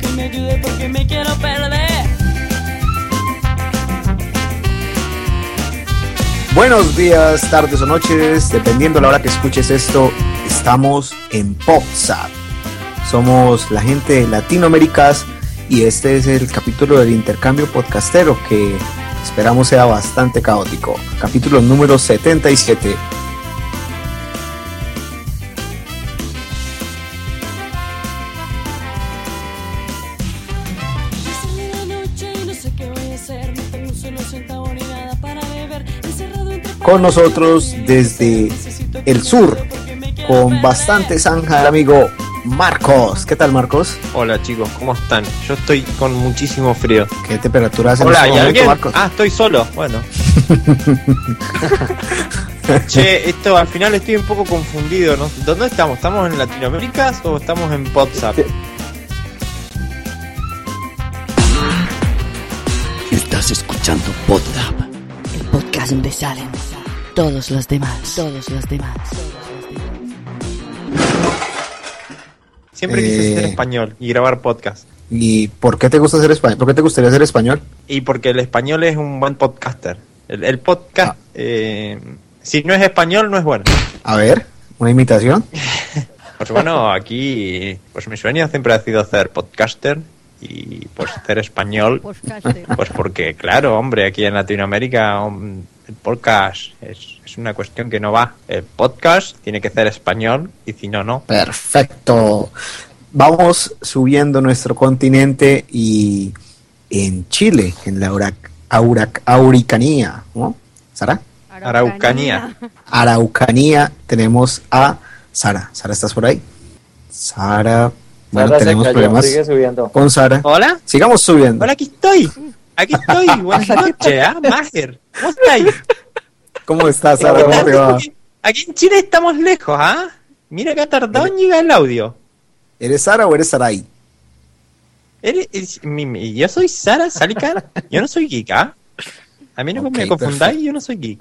que me ayude porque me quiero perder. Buenos días, tardes o noches, dependiendo la hora que escuches esto, estamos en PopSat. Somos la gente de Latinoaméricas y este es el capítulo del intercambio podcastero que esperamos sea bastante caótico. Capítulo número 77. Con nosotros desde el sur, con bastante zanja, el amigo Marcos. ¿Qué tal, Marcos? Hola chicos, ¿cómo están? Yo estoy con muchísimo frío. ¿Qué temperatura hace en Hola, este ¿y momento, alguien? Marcos? Ah, estoy solo. Bueno. che, esto al final estoy un poco confundido. ¿no? ¿Dónde estamos? ¿Estamos en Latinoamérica o estamos en WhatsApp? Estás escuchando Podlab. El podcast donde salen todos los demás, todos los demás. Siempre quise ser Eh. español y grabar podcast. ¿Y por qué te gusta ser español? ¿Por qué te gustaría ser español? Y porque el español es un buen podcaster. El, el podcast, Ah. eh, si no es español, no es bueno. A ver, una imitación. Pues bueno, aquí, pues mi sueño siempre ha sido ser podcaster y pues ser español. Pues porque, claro, hombre, aquí en Latinoamérica um, el podcast es, es una cuestión que no va. El podcast tiene que ser español y si no, no. Perfecto. Vamos subiendo nuestro continente y en Chile, en la Aurac- Aurac- Auricanía, ¿no? ¿Sara? Araucanía. Araucanía, tenemos a Sara. Sara, ¿estás por ahí? Sara. Bueno, Sara se tenemos cayó, problemas sigue subiendo. con Sara. Hola, Sigamos subiendo. hola, aquí estoy. Aquí estoy. Buenas noches, ¿ah? Mager. ¿Cómo estáis? ¿Cómo estás, Sara? ¿Cómo te va? Aquí en Chile estamos lejos, ¿ah? Mira que ha tardado en llegar el audio. ¿Eres Sara o eres Sarai? Eres- es- mi- mi- yo soy Sara Salika. Yo no soy geek, ¿ah? A mí no me confundáis, perfecto. yo no soy geek.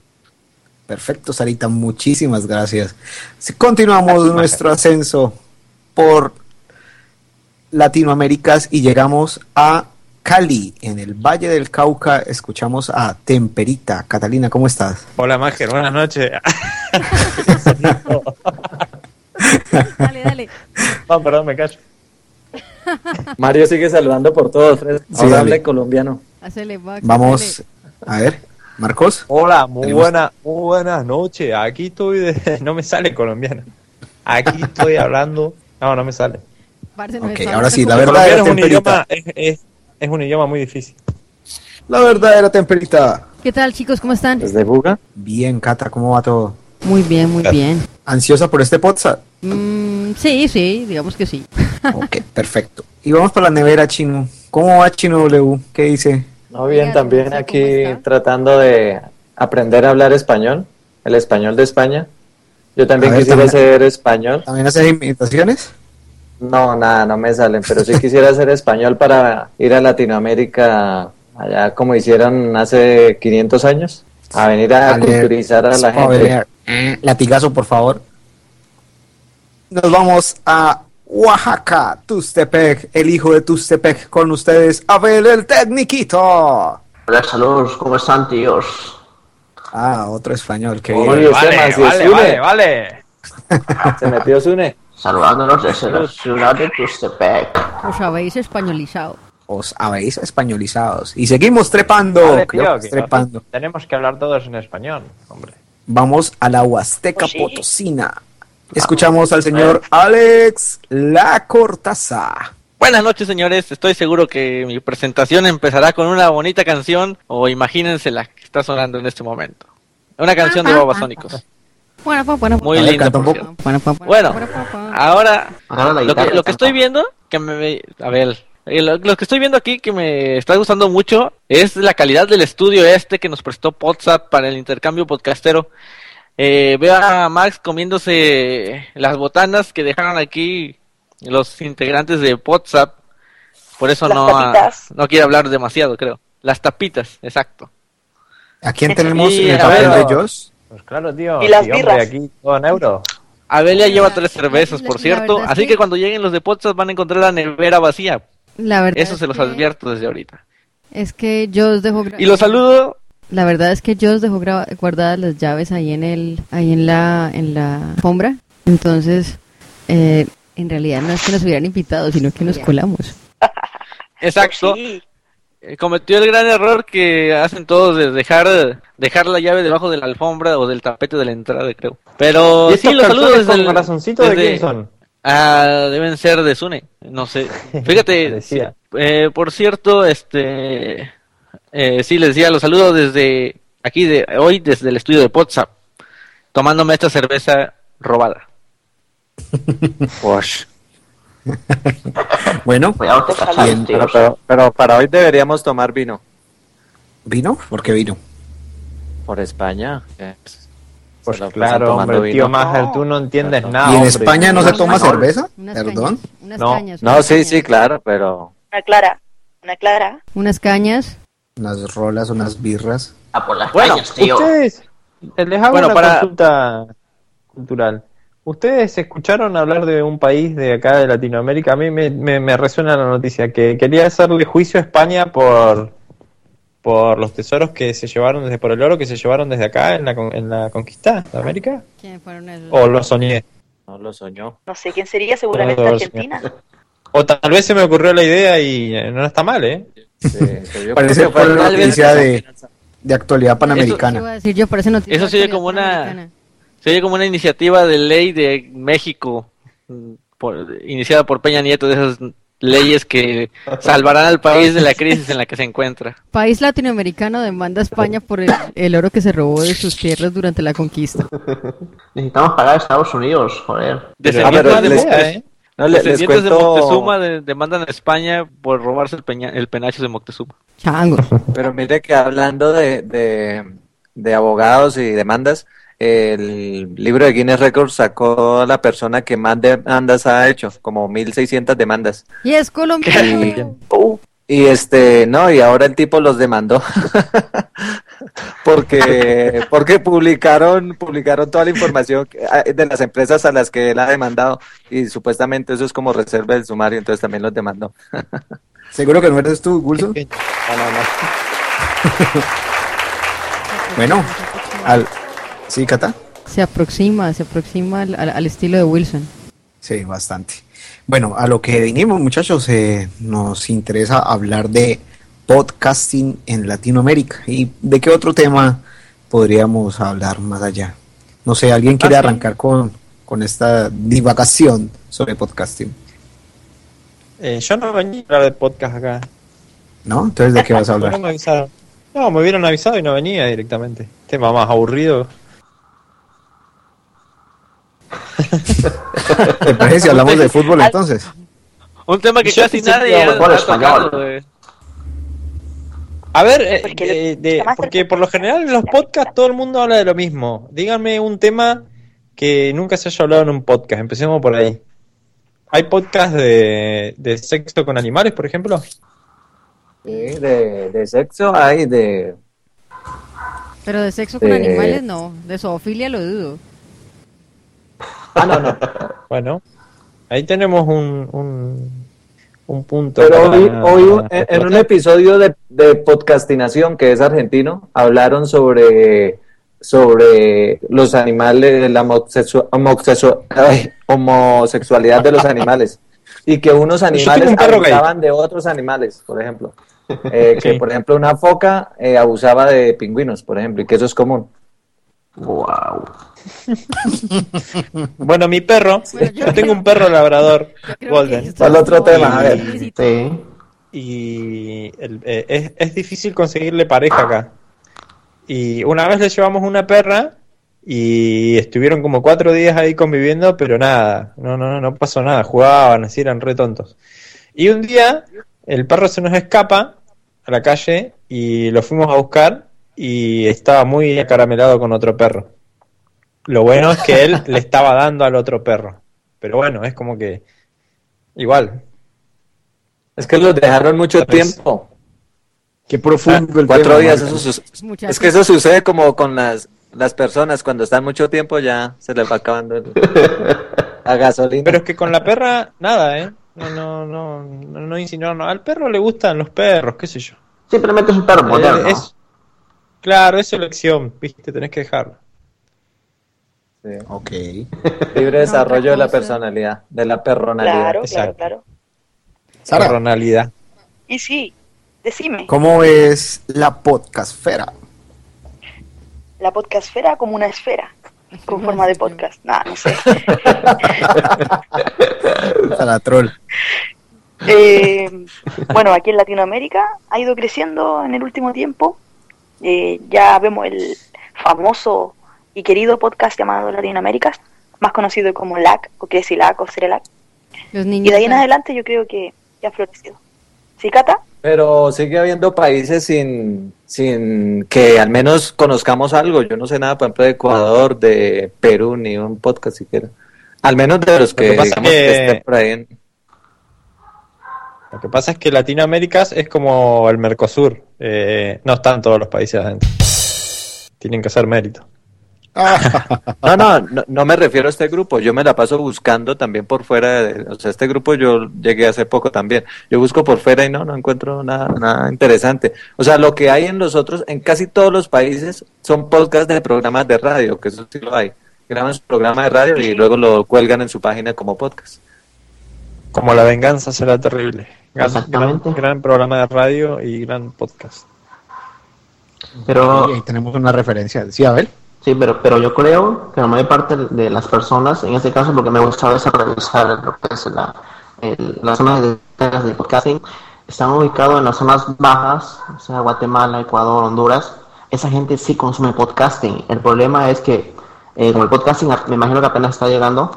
Perfecto, Sarita, muchísimas gracias. Si Continuamos nuestro ascenso por Latinoaméricas y llegamos a Cali, en el Valle del Cauca. Escuchamos a Temperita. Catalina, ¿cómo estás? Hola, Mager, buenas noches. Dale, dale. No, perdón, me callo. Mario sigue saludando por todos. Sí, Ahora dale. hable colombiano. Hacele, Max, Vamos, a ver, Marcos. Hola, muy Tenemos- buena, muy buenas noches. Aquí estoy de... No me sale colombiano. Aquí estoy hablando... No, no me sale. Ok, ahora sí, la verdad es un idioma... Es, es- un idioma muy difícil. La verdad era Temperita. ¿Qué tal, chicos? ¿Cómo están? Desde Buga. Bien, Cata, ¿cómo va todo? Muy bien, muy bien. ¿Ansiosa por este podcast? Mm, sí, sí, digamos que sí. Ok, perfecto. Y vamos para la nevera, Chino. ¿Cómo va, Chino W? ¿Qué dice? No, bien, también ¿cómo aquí tratando de aprender a hablar español, el español de España. Yo también ver, quisiera también- ser español. ¿También haces imitaciones? No, nada, no me salen, pero sí quisiera ser español para ir a Latinoamérica, allá como hicieron hace 500 años, a venir a Vale, culturizar a la gente. Eh, Latigazo, por favor. Nos vamos a Oaxaca, Tustepec, el hijo de Tustepec, con ustedes, Abel el Tecniquito. Hola, saludos, ¿cómo están, tíos? Ah, otro español, que vale, Zune. vale, vale. Se metió Zune. Saludándonos desde la ciudad de Tustepec. Os habéis españolizado. Os habéis españolizados. Y seguimos trepando. Vale, creo tío, que que es trepando. Tenemos que hablar todos en español, hombre. Vamos a la Huasteca Pues sí. Potosina. Escuchamos al señor Alex La Cortaza. Buenas noches, señores. Estoy seguro que mi presentación empezará con una bonita canción, o imagínense la que está sonando en este momento. Una canción de Babasónicos. Bueno, pues, bueno. Muy linda. Bueno, ahora la lo que, lo que estoy viendo, que me... A ver, eh, lo, lo que estoy viendo aquí que me está gustando mucho es la calidad del estudio este que nos prestó WhatsApp para el intercambio podcastero. Eh, veo a Max comiéndose las botanas que dejaron aquí los integrantes de WhatsApp. Por eso Las no, tapitas. no quiere hablar demasiado, creo. Las tapitas, exacto. ¿A quién tenemos Y, el papel ver, de Joss? Pues claro, tío. Y las hombre, birras. aquí todo en euro. Abelia lleva tres cervezas, la- por cierto. Así que- que cuando lleguen los de podcast van a encontrar la nevera vacía. La verdad Eso es se los que- advierto desde ahorita. Es que yo os dejo Y los saludo. La verdad es que yo os dejo guardadas las llaves ahí en el, ahí en la, en la alfombra. Entonces, eh, en realidad no es que nos hubieran invitado, sino que nos colamos. Exacto. Cometió el gran error que hacen todos de dejar, dejar la llave debajo de la alfombra o del tapete de la entrada, creo. Pero ¿Y sí, los saludos desde el- corazoncito de quién son? Ah, deben ser de Sune, no sé. Fíjate, Decía. eh, por cierto, este, eh, sí, les decía, los saludo desde aquí, de hoy, desde el estudio de WhatsApp, tomándome esta cerveza robada. Wash. Bueno, Bien. Pero, pero, pero para hoy deberíamos tomar vino. ¿vino? ¿Por qué vino? Por España. que, pues, Pues claro, hombre, tío. Mager, tú no entiendes nada. ¿Y en hombre. España no se toma español. cerveza? Unas Perdón. cañas, unas No. cañas. No, sí, cañas. sí, claro, pero Una clara, una clara. Unas cañas. Unas rolas, unas birras. Ah, por las Bueno, calles, tío. Ustedes, eh, les hago Bueno, una para- consulta cultural. ¿Ustedes escucharon hablar de un país de acá de Latinoamérica? A mí me, me, me resuena la noticia que quería hacerle juicio a España por, por los tesoros que se llevaron desde, por el oro que se llevaron desde acá en la, con- en la conquista de América. ¿Quién fueron esos? ¿O lo soñé? no lo soñó. No sé quién sería, seguramente Argentina. O tal vez se me ocurrió la idea y eh, no está mal, ¿eh? Sí, yo Parece que fue una noticia de, de actualidad Eso iba panamericana. a decir yo, parece noticia Eso se actualidad como una- panamericana. Se oye como una iniciativa de ley de México, por- iniciada por Peña Nieto, de esas leyes que salvarán al país de la crisis en la que se encuentra. País latinoamericano demanda a España por el, el oro que se robó de sus tierras durante la conquista. Necesitamos pagar a Estados Unidos, joder. Descendientes pero de les- Mo- ¿eh? No, le- les descendientes de cuento, Moctezuma de- demandan a España por robarse el, peña- el penacho de Moctezuma. Chango. pero mire que hablando de, de, de abogados y demandas, el libro de Guinness Records sacó a la persona que más demandas ha hecho, como 1600 demandas. Y es colombiano. Y este, no, y ahora el tipo los demandó. porque porque publicaron publicaron toda la información ah, de las empresas a las que él ha demandado y supuestamente eso es como reserva del sumario, entonces también los demandó. ¿Seguro que no eres tú, Gulso? Bueno, al... ¿Sí, Cata? Se aproxima, se aproxima al, al- al estilo de Wilson. Sí, bastante. Bueno, a lo que vinimos, muchachos, eh, nos interesa hablar de podcasting en Latinoamérica. ¿Y de qué otro tema podríamos hablar más allá? No sé, ¿alguien quiere Ah, sí. arrancar con, con esta divagación sobre podcasting? Eh, yo no venía a hablar de podcast acá. ¿No? Entonces, ¿de qué vas a No hablar? me avisaron. No, me hubieran avisado y no venía directamente. Tema más aburrido. ¿Te parece si hablamos de fútbol entonces? Un tema que Yo casi nadie español. tocado, eh. A ver, eh, Porque de- de- porque por lo general en los podcasts todo el mundo habla de lo mismo. Díganme un tema que nunca se haya hablado en un podcast. Empecemos por ahí. ¿Hay podcast de, de sexo con animales, por ejemplo? Sí, de, de sexo hay de Pero de sexo con Eh. animales no, de zoofilia lo dudo. Ah, no, no. Bueno, ahí tenemos un, un, un punto. Pero hoy, para- hoy para en, en un episodio de, de podcastinación que es argentino, hablaron sobre, sobre los animales, la homosexualidad de los animales. Y que unos animales abusaban de otros animales, por ejemplo. Eh, que, Sí. por ejemplo, una foca eh, abusaba de pingüinos, por ejemplo, y que eso es común. Wow. Bueno, mi perro, Bueno, yo yo tengo un perro labrador, Golden. ¿Cuál otro tema? A ver. Sí. y el- eh, es, es difícil conseguirle pareja acá. Y una vez le llevamos una perra y estuvieron como cuatro días ahí conviviendo, pero nada, no, no, no pasó nada, jugaban, así eran re tontos. Y un día el perro se nos escapa a la calle y lo fuimos a buscar y estaba muy acaramelado con otro perro. Lo bueno es que él le estaba dando al otro perro. Pero bueno, es como que igual, Es que los dejaron mucho tiempo. Qué profundo el Cuatro tema, días, eso Es que eso sucede como con las, las personas, cuando están mucho tiempo ya se les va acabando el- la gasolina. Pero es que con la perra, nada, ¿eh? No, no, no, no, no no. Al perro le gustan los perros, qué sé yo. Simplemente es un perro Eh, moderno. es- claro, es su elección, viste, tenés que dejarlo. Sí. Ok. Libre desarrollo de la personalidad, de la perronalidad. Claro, claro, Exacto. claro. Sara, Personalidad. Y sí, decime, ¿cómo es la podcastfera? la podcastfera como una esfera, con forma de podcast. Nah, no sé. Sara Troll. Eh, bueno, aquí en Latinoamérica ha ido creciendo en el último tiempo. Eh, ya vemos el famoso y querido podcast llamado Latinoamérica, más conocido como LAC, o Crecilac o Cerelac. Los Y niños. de ahí en adelante yo creo que ya ha florecido. ¿Sí, Cata? Pero sigue habiendo países sin, sin que al menos conozcamos algo. Yo no sé nada, por ejemplo, de Ecuador, de Perú, ni un podcast siquiera. Al menos de los que que, pasa digamos, que- que estén por ahí. en- Lo que pasa es que Latinoamérica es como el Mercosur. eh, no están todos los países adentro. Tienen que hacer mérito. No, no, no, no me refiero a este grupo. Yo me la paso buscando también por fuera. De, o sea, este grupo yo llegué hace poco también. Yo busco por fuera y no, no encuentro nada, nada interesante. O sea, lo que hay en los otros, en casi todos los países, son podcasts de programas de radio, que eso sí lo hay. Graban su programa de radio y luego lo cuelgan en su página como podcast. Como la venganza será terrible. Gran, Exactamente. gran, gran programa de radio y gran podcast. Pero Y ahí tenemos una referencia. Sí, Abel. Sí, pero, pero yo creo que la mayor parte de las personas, en este caso lo que me ha gustado es revisar lo que es la, el- las zonas de de podcasting, están ubicados en las zonas bajas, o sea, Guatemala, Ecuador, Honduras. Esa gente sí consume podcasting. El problema es que, eh, como el podcasting me imagino que apenas está llegando,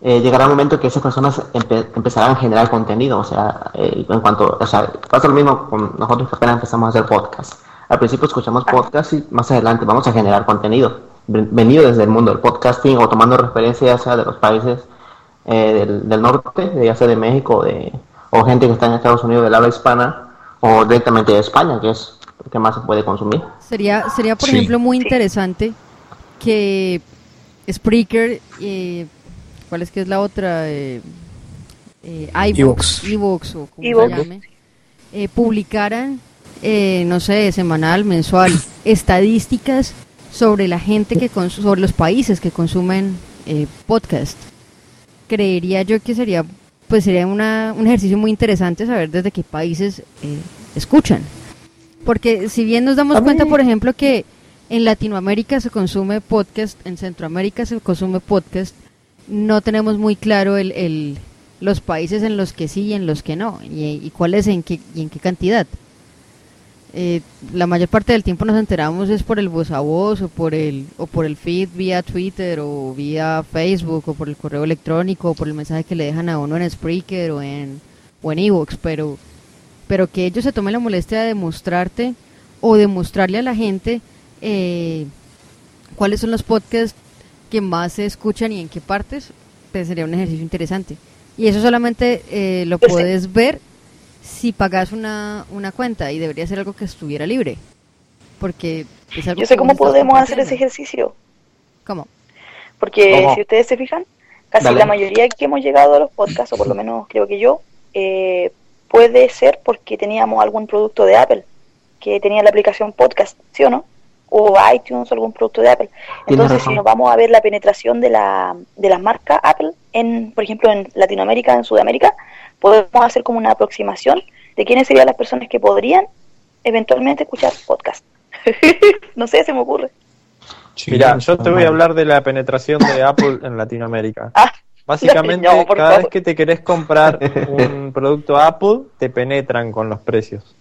eh, llegará un momento que esas personas empe- empezarán a generar contenido. O sea, eh, en cuanto, o sea, pasa lo mismo con nosotros que apenas empezamos a hacer podcast. Al principio escuchamos podcast y más adelante vamos a generar contenido. Ven- Venido desde el mundo del podcasting o tomando referencia ya sea de los países eh, del, del norte, ya sea de México o de, o gente que está en Estados Unidos del habla hispana o directamente de España, que es lo que más se puede consumir. Sería, sería por Sí. ejemplo, muy interesante que Spreaker, eh, ¿cuál es que es la otra? Eh, eh, iVoox, iVoox. iVoox o como se llame, eh, publicaran, eh, no sé, semanal, mensual, estadísticas sobre la gente que sobre los países que consumen eh, podcast. Creería yo que sería, pues sería una, un ejercicio muy interesante saber desde qué países eh, escuchan. Porque si bien nos damos cuenta, por ejemplo, que en Latinoamérica se consume podcast, en Centroamérica se consume podcast, no tenemos muy claro el, el- los países en los que sí y en los que no, y, cuáles en qué, y en qué cantidad. Eh, la mayor parte del tiempo nos enteramos es por el voz a voz o por el o por el feed vía Twitter o vía Facebook o por el correo electrónico o por el mensaje que le dejan a uno en Spreaker o en o en Evox, pero pero que ellos se tomen la molestia de demostrarte o demostrarle a la gente eh, cuáles son los podcasts que más se escuchan y en qué partes, pues sería un ejercicio interesante. Y eso solamente eh, lo puedes ver si pagas una, una cuenta y debería ser algo que estuviera libre. Porque es algo Yo sé que cómo podemos hacer ese ejercicio. ¿Cómo? Porque ¿Cómo? si ustedes se fijan, casi Dale. la mayoría que hemos llegado a los podcasts, o por lo menos creo que yo, eh, puede ser porque teníamos algún producto de Apple, que tenía la aplicación podcast, ¿sí o no? O iTunes o algún producto de Apple. Entonces, si nos vamos a ver la penetración de la, de las marcas Apple, en, por ejemplo, en Latinoamérica, en Sudamérica, podemos hacer como una aproximación de quiénes serían las personas que podrían eventualmente escuchar podcast. no sé, se me ocurre. Mira, yo te voy a hablar de la penetración de Apple en Latinoamérica. Ah, Básicamente, no, cada favor. vez que te querés comprar un producto Apple, te penetran con los precios.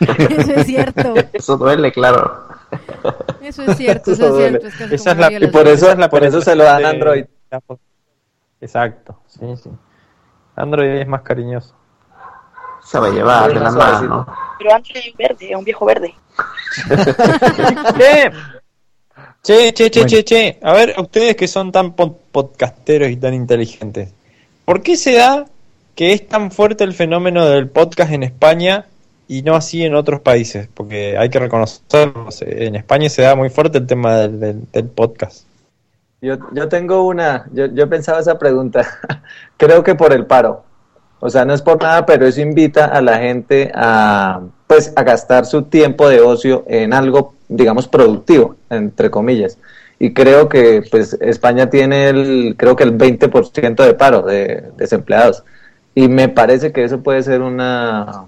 Eso es cierto. Eso duele, claro. Eso es cierto, Eso eso es cierto. Es casi Esa como es la, María y por eso- es la por eso se lo dan de- Android. Exacto, sí, sí. Android es más cariñoso. Se va a llevar de la mano. Pero antes es verde, es un viejo verde. Che, che, che, che, Bueno. che, che. A ver, a ustedes que son tan pod- podcasteros y tan inteligentes, ¿por qué se da que es tan fuerte el fenómeno del podcast en España y no así en otros países? Porque hay que reconocerlo, en España se da muy fuerte el tema del, del- del podcast. Yo, yo tengo una, yo, yo pensaba esa pregunta. Creo que por el paro. O sea, no es por nada, pero eso invita a la gente a, pues, a gastar su tiempo de ocio en algo, digamos, productivo, entre comillas. Y creo que, pues, España tiene el, creo que el 20% de paro de desempleados. Y me parece que eso puede ser una,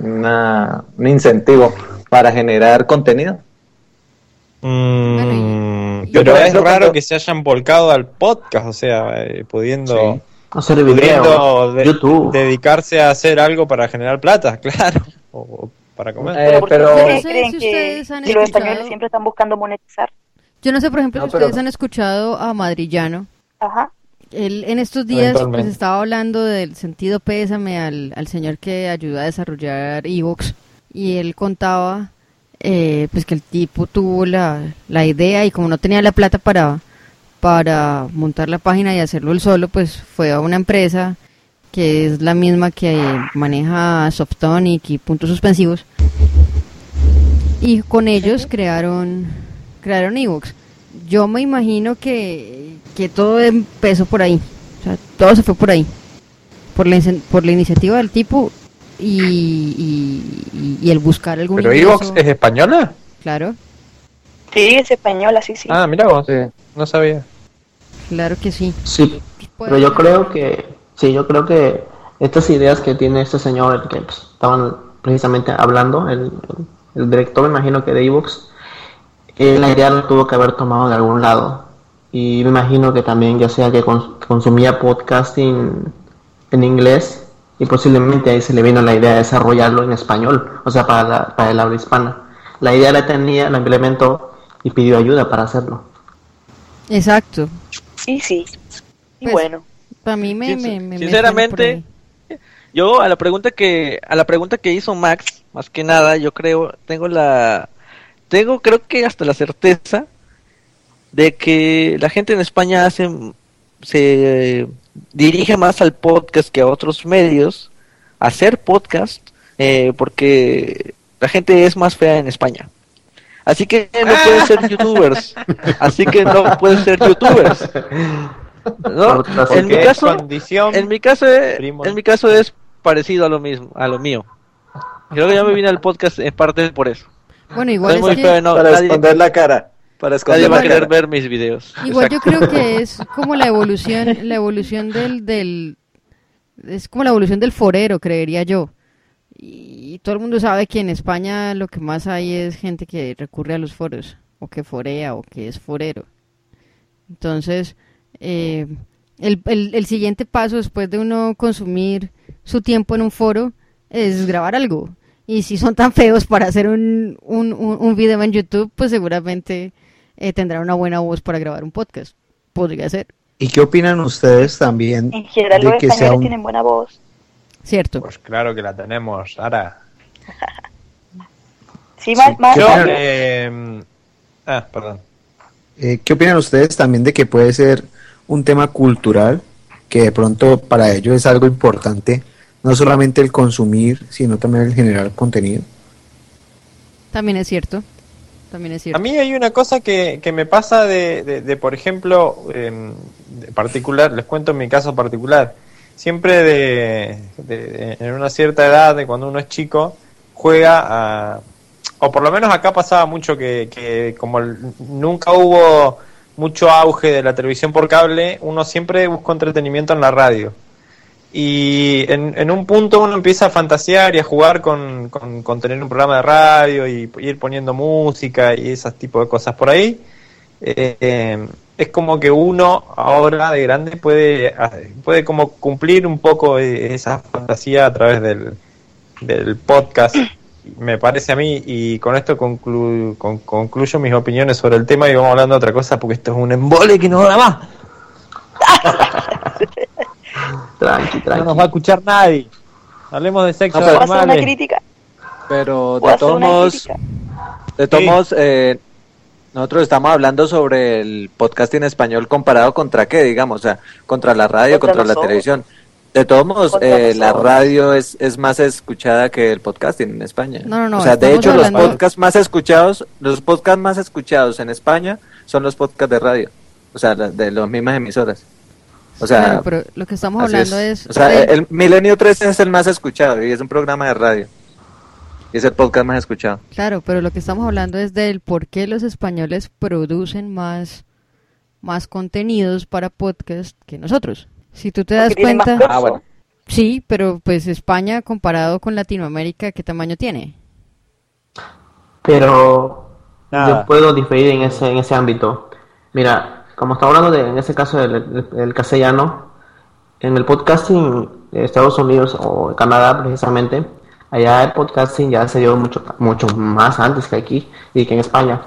una un incentivo para generar contenido. Mm, Yo, pero es raro cuando- que se hayan volcado al podcast, o sea, eh, pudiendo, Hacer pudiendo de- YouTube. dedicarse a hacer algo para generar plata, claro, o, o para comer. Eh, ¿Por qué pero- ustedes No sé creen si que, han los españoles siempre están buscando monetizar? Yo no sé, por ejemplo, No, si ustedes pero- han escuchado a Madrillano. Ajá. Él en estos días pues, estaba hablando del sentido pésame al, al señor que ayudó a desarrollar Evox y él contaba eh, pues que el tipo tuvo la, la idea y como no tenía la plata para, para montar la página y hacerlo él solo, pues fue a una empresa que es la misma que maneja Softonic y puntos suspensivos. Y con ellos crearon crearon Evox. Yo me imagino que, que todo empezó por ahí. O sea, todo se fue por ahí. Por la, por la iniciativa del tipo y, y, y- y el buscar algún Pero. Evox es española. Claro, Sí, es española, sí, sí. Ah, mira vos, Sí. no sabía. claro que sí. Sí, pero yo creo que, sí, yo creo que estas ideas que tiene este señor, el que pues, estaban precisamente hablando, el, el- el director, me imagino que de Evox, eh, la idea la tuvo que haber tomado de algún lado. Y me imagino que también, ya sea que, cons- que consumía podcasting en inglés, y posiblemente ahí se le vino la idea de desarrollarlo en español, o sea, para, la- para el habla hispana. La idea la tenía, la implementó y pidió ayuda para hacerlo. Exacto. Sí, sí. Y Pues, bueno. Para mí me, Sin- me, me- me sinceramente, Yo a la pregunta que a la pregunta que hizo Max, más que nada, yo creo tengo la tengo creo que hasta la certeza de que la gente en España hace se dirige más al podcast que a otros medios a hacer podcast eh, porque la gente es más fea en España. Así que no pueden ser youtubers. Así que no pueden ser youtubers. ¿No? En mi caso, en mi caso, en mi caso es parecido a lo mismo, a lo mío. Creo que yo me vine al podcast en parte por eso. Bueno, igual es es muy que- feo, no, para nadie, esconder la cara. Para esconder nadie va a querer ver mis videos. Igual yo creo que es como la evolución, la evolución del, del, es como la evolución del forero, creería yo. Y todo el mundo sabe que en España lo que más hay es gente que recurre a los foros, o que forea, o que es forero. Entonces, eh, el, el, el siguiente paso después de uno consumir su tiempo en un foro es grabar algo. Y si son tan feos para hacer un, un, un, un video en YouTube, pues seguramente eh, tendrán una buena voz para grabar un podcast. Podría ser, ¿Y qué opinan ustedes también En general de los que españoles un... tienen buena voz. ¿cierto? Pues claro que la tenemos, Sara. Sí, más, más, Yo, eh, ah, perdón. Eh, ¿Qué opinan ustedes también de que puede ser un tema cultural, que de pronto para ellos es algo importante, no solamente el consumir, sino también el generar contenido? También es cierto. A mí hay una cosa que, que me pasa de, de, por ejemplo, em, de particular, les cuento mi caso particular. Siempre de, en una cierta edad, de cuando uno es chico, juega a... O por lo menos acá pasaba mucho que, que como nunca hubo mucho auge de la televisión por cable, uno siempre buscó entretenimiento en la radio. Y en, en un punto uno empieza a fantasear y a jugar con, con, con tener un programa de radio y ir poniendo música y esas tipo de cosas por ahí. Eh, es como que uno ahora de grande puede, ah, puede como cumplir un poco eh, esa fantasía a través del, del podcast, me parece a mí, y con esto conclu- con- concluyo mis opiniones sobre el tema y vamos hablando de otra cosa porque esto es un embole que no da más. Tranqui, No tranqui. nos va a escuchar nadie. Hablemos de sexo No, pero- ¿Puedo hacer una crítica? Pero ¿Puedo de todos modos, de todos Sí. eh, nosotros estamos hablando sobre el podcasting español comparado contra qué, digamos, o sea, contra la radio, Contra contra, la televisión. De todos modos, eh, la radio es, es más escuchada que el podcasting en España. No, no, no, O sea, de hecho, los podcasts más escuchados, los podcasts más escuchados en España son los podcasts de radio. O sea, de las mismas emisoras. O sea, Claro, pero lo que estamos hablando es... O sea, de- el Milenio 3 es el más escuchado y es un programa de radio. Y es el podcast más escuchado. Claro, pero lo que estamos hablando es del por qué los españoles producen más, más contenidos para podcast que nosotros. Si tú te das cuenta... Ah, bueno. Sí, pero pues España comparado con Latinoamérica, ¿qué tamaño tiene? Pero Nada. yo puedo diferir en ese, en ese ámbito. Mira, como estamos hablando de, en este caso del, castellano, en el podcasting de Estados Unidos o Canadá precisamente, allá el podcasting ya se dio mucho, mucho más antes que aquí y que en España.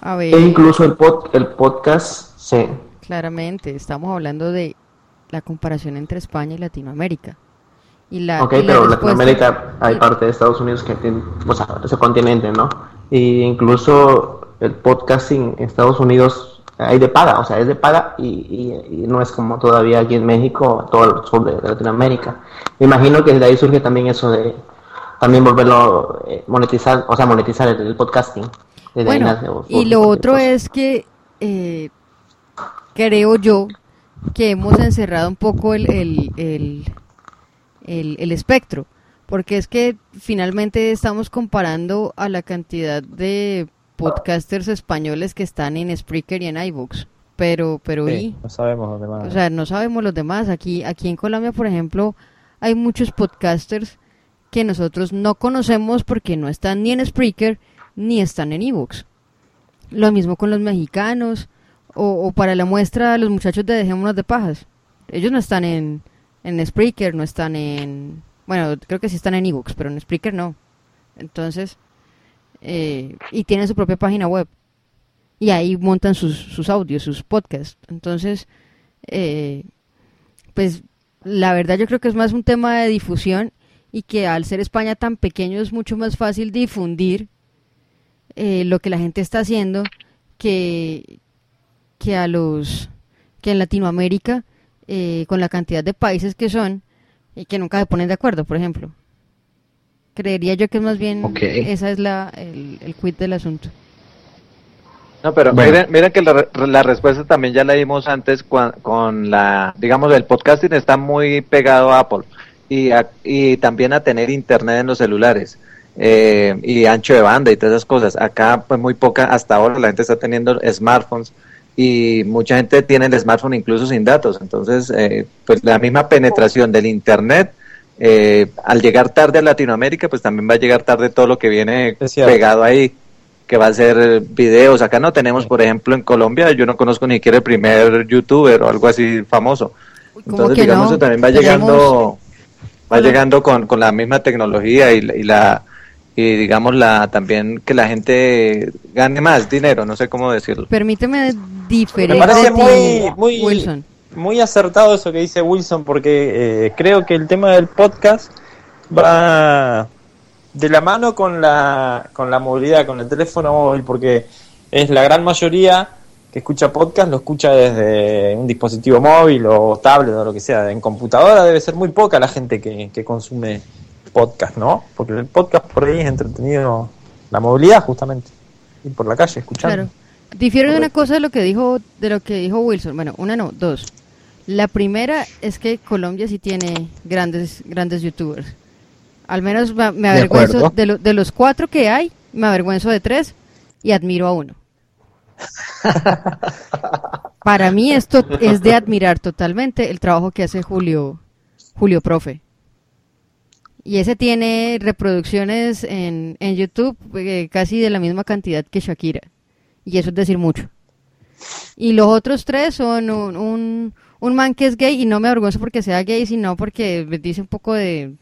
A E ver, incluso el, pod, el podcast se... claramente, estamos hablando de la comparación entre España y Latinoamérica. Y la, Ok, y pero Latinoamérica hay parte de Estados Unidos que tiene, o sea, ese continente, ¿no? Y incluso el podcasting en Estados Unidos hay de paga, o sea, es de paga y, y- y no es como todavía aquí en México, todo el sur de, de Latinoamérica. Me imagino que de ahí surge también eso de también volverlo eh, monetizar, o sea, monetizar el, el podcasting. Desde Bueno, nace, o- y lo otro es que eh, creo yo que hemos encerrado un poco el, el- el espectro, porque es que finalmente estamos comparando a la cantidad de podcasters españoles que están en Spreaker y en iVoox, pero, pero y, Sí, no sabemos dónde más. o sea, no sabemos los demás. Aquí, aquí en Colombia, por ejemplo, hay muchos podcasters que nosotros no conocemos porque no están ni en Spreaker ni están en ebooks. Lo mismo con los mexicanos o, o para la muestra los muchachos de Dejémonos de Pajas. Ellos no están en, en Spreaker, no están en... Bueno, creo que sí están en ebooks, pero en Spreaker no. Entonces, eh, y tienen su propia página web. Y ahí montan sus, sus audios, sus podcasts. Entonces, eh, pues la verdad yo creo que es más un tema de difusión y que al ser España tan pequeño es mucho más fácil difundir eh, lo que la gente está haciendo que, que a los que en Latinoamérica eh, con la cantidad de países que son y que nunca se ponen de acuerdo, por ejemplo. Creería yo que es más bien Ok. esa es la el, el quid del asunto. No, pero Bueno. miren, miren que la, re- la respuesta también ya la dimos antes cua- con, la, digamos, el podcasting está muy pegado a Apple y, a- y también a tener internet en los celulares eh, y ancho de banda y todas esas cosas. Acá, pues muy poca, hasta ahora la gente está teniendo smartphones y mucha gente tiene el smartphone incluso sin datos. Entonces, eh, pues la misma penetración del internet, eh, al llegar tarde a Latinoamérica, pues también va a llegar tarde todo lo que viene pegado ahí que va a ser videos. Acá no tenemos, por ejemplo, en Colombia, yo no conozco ni siquiera el primer youtuber o algo así famoso. ¿Cómo Entonces, digamos, no? eso también va Tenemos- llegando, va llegando con, con la misma tecnología y, la- y la y digamos la también que la gente gane más dinero, no sé cómo decirlo. Permíteme Me parece muy, muy, Wilson. Muy acertado eso que dice Wilson, porque eh, creo que el tema del podcast va de la mano con la, con la movilidad, con el teléfono móvil, porque es la gran mayoría que escucha podcast lo escucha desde un dispositivo móvil o tablet o lo que sea. En computadora debe ser muy poca la gente que, que consume podcast, ¿no? Porque el podcast por ahí es entretenido, la movilidad justamente, ir por la calle escuchando. Claro. Difiero de una cosa de lo que dijo de lo que dijo Wilson. Bueno, una no, dos. La primera es que Colombia sí tiene grandes grandes youtubers. Al menos me, me De avergüenzo de, lo- de los cuatro que hay, me avergüenzo de tres y admiro a uno. Para mí esto es de admirar totalmente el trabajo que hace Julio Julio Profe. Y ese tiene reproducciones en, en YouTube eh, casi de la misma cantidad que Shakira. Y eso es decir mucho. Y los otros tres son un, un, un man que es gay y no me avergüenzo porque sea gay, sino porque me dice un poco de...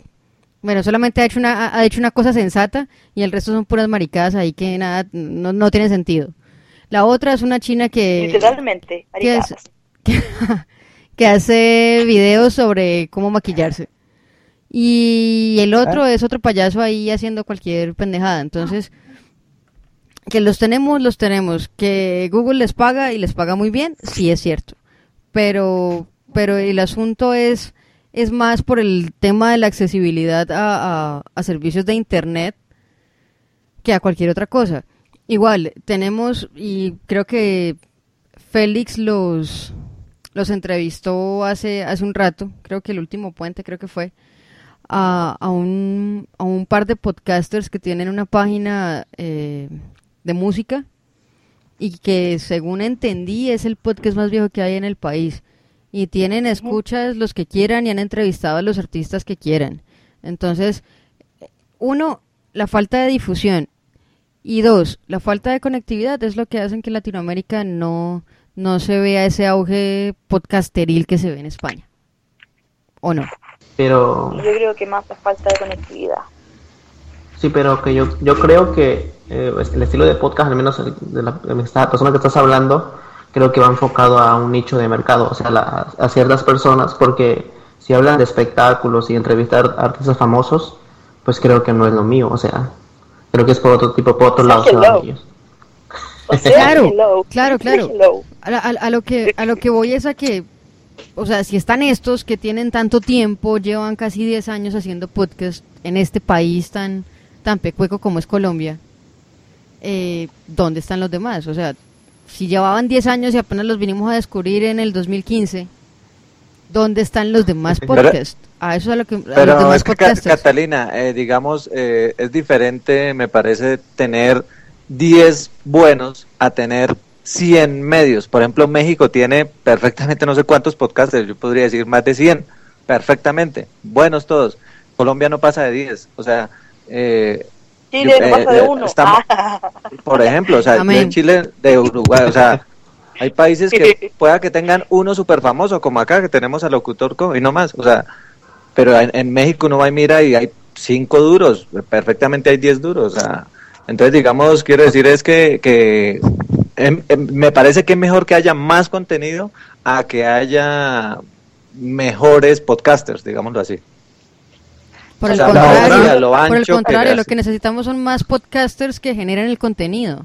Bueno, solamente ha hecho una, ha- hecho una cosa sensata y el resto son puras maricadas ahí que nada, no, no tiene sentido. La otra es una china que... Literalmente, que, es- que, que hace videos sobre cómo maquillarse. Y el otro es otro payaso ahí haciendo cualquier pendejada. Entonces, que los tenemos, los tenemos. Que Google les paga y les paga muy bien, sí es cierto. Pero, pero el asunto es, es más por el tema de la accesibilidad a, a- servicios de Internet que a cualquier otra cosa. Igual, tenemos, y creo que Félix los, los entrevistó hace, hace un rato, creo que el último puente creo que fue, a, a, un, a un par de podcasters que tienen una página eh, de música y que según entendí es el podcast más viejo que hay en el país. Y tienen escuchas los que quieran y han entrevistado a los artistas que quieran. Entonces, uno, la falta de difusión. Y dos, la falta de conectividad es lo que hacen que Latinoamérica no, no se vea ese auge podcasteril que se ve en España. ¿O no? Pero... Yo creo que más es falta de conectividad. Sí, pero que yo, yo creo que eh, el estilo de podcast, al menos de la, de la persona que estás hablando, creo que va enfocado a un nicho de mercado, o sea, a ciertas personas, porque si hablan de espectáculos y entrevistar artistas famosos, pues creo que no es lo mío, o sea, creo que es por otro tipo, por otro lado. claro, claro, claro. A, a, lo que a lo que voy es a que, o sea, si están estos que tienen tanto tiempo, llevan casi 10 años haciendo podcast en este país tan tan pecueco como es Colombia, eh, ¿dónde están los demás? O sea, si llevaban 10 años y apenas los vinimos a descubrir en el 2015, ¿dónde están los demás podcasts? A eso es a lo que... Pero es que Catalina, eh, digamos, eh, es diferente, me parece, tener 10 buenos a tener 100 medios. Por ejemplo, México tiene perfectamente no sé cuántos podcasters, yo podría decir más de 100, perfectamente, buenos todos. Colombia no pasa de 10, o sea, eh, Chile no pasa de uno. por ejemplo, o sea, en Chile de Uruguay, o sea, hay países que pueda que tengan uno súper famoso, como acá, que tenemos al locutor y no más, o sea, pero en, México uno va y mira y hay cinco duros, perfectamente hay diez duros, o sea, entonces digamos, quiero decir es que, que em, em, me parece que es mejor que haya más contenido a que haya mejores podcasters, digámoslo así. Por el contrario, lo, por el contrario lo que necesitamos son más podcasters que generen el contenido.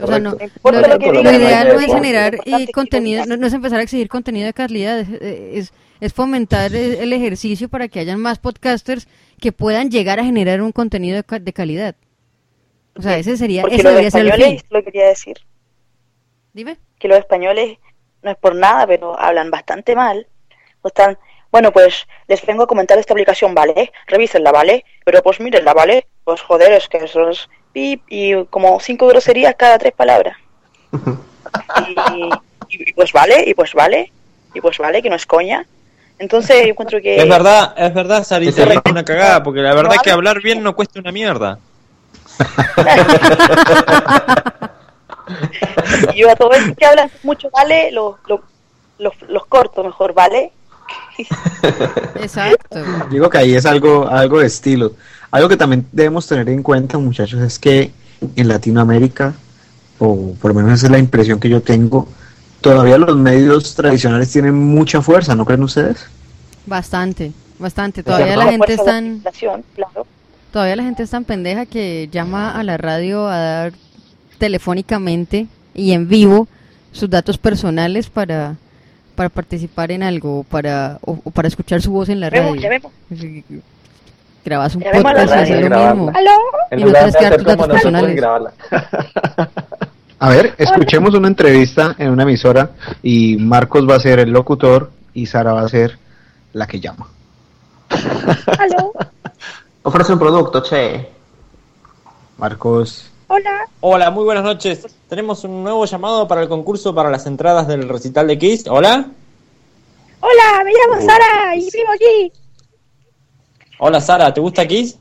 O sea, no, lo, ideal no es generar y contenido, no, es empezar a exigir contenido de calidad, es, es, fomentar el ejercicio para que hayan más podcasters que puedan llegar a generar un contenido de, calidad. O sea, ese sería, ese debería ser el fin. lo quería decir. Dime. Que los españoles, no es por nada, pero hablan bastante mal. O están bueno, pues les vengo a comentar esta aplicación, ¿vale? Revísenla, ¿vale? Pero pues mírenla, ¿vale? Pues joder, es que eso es pip y como cinco groserías cada tres palabras. y, pues vale, y pues vale, y pues vale, que no es coña. Entonces yo encuentro que... Es verdad, es verdad, Sarita, es una cagada, porque la verdad es que hablar bien no cuesta una mierda. y yo a todos que hablan mucho, ¿vale? Los, los, los, los corto mejor, ¿vale? Exacto. Digo que ahí es algo, algo de estilo. Algo que también debemos tener en cuenta, muchachos, es que en Latinoamérica, o por lo menos esa es la impresión que yo tengo, todavía los medios tradicionales tienen mucha fuerza, ¿no creen ustedes? Bastante, bastante. Todavía la gente está todavía la gente es tan pendeja que llama a la radio a dar telefónicamente y en vivo sus datos personales para para participar en algo para o, para escuchar su voz en la radio. Grabas un podcast y lo mismo. ¿Aló? Y no tienes que dar tus datos personales. A ver, escuchemos una entrevista en una emisora y Marcos va a ser el locutor y Sara va a ser la que llama. ¿Aló? Ofrece un producto, che. Marcos. Hola. Hola, muy buenas noches. Tenemos un nuevo llamado para el concurso para las entradas del recital de Kiss. Hola. Hola, me llamo Sara y vivo aquí. Hola Sara, ¿te gusta Kiss?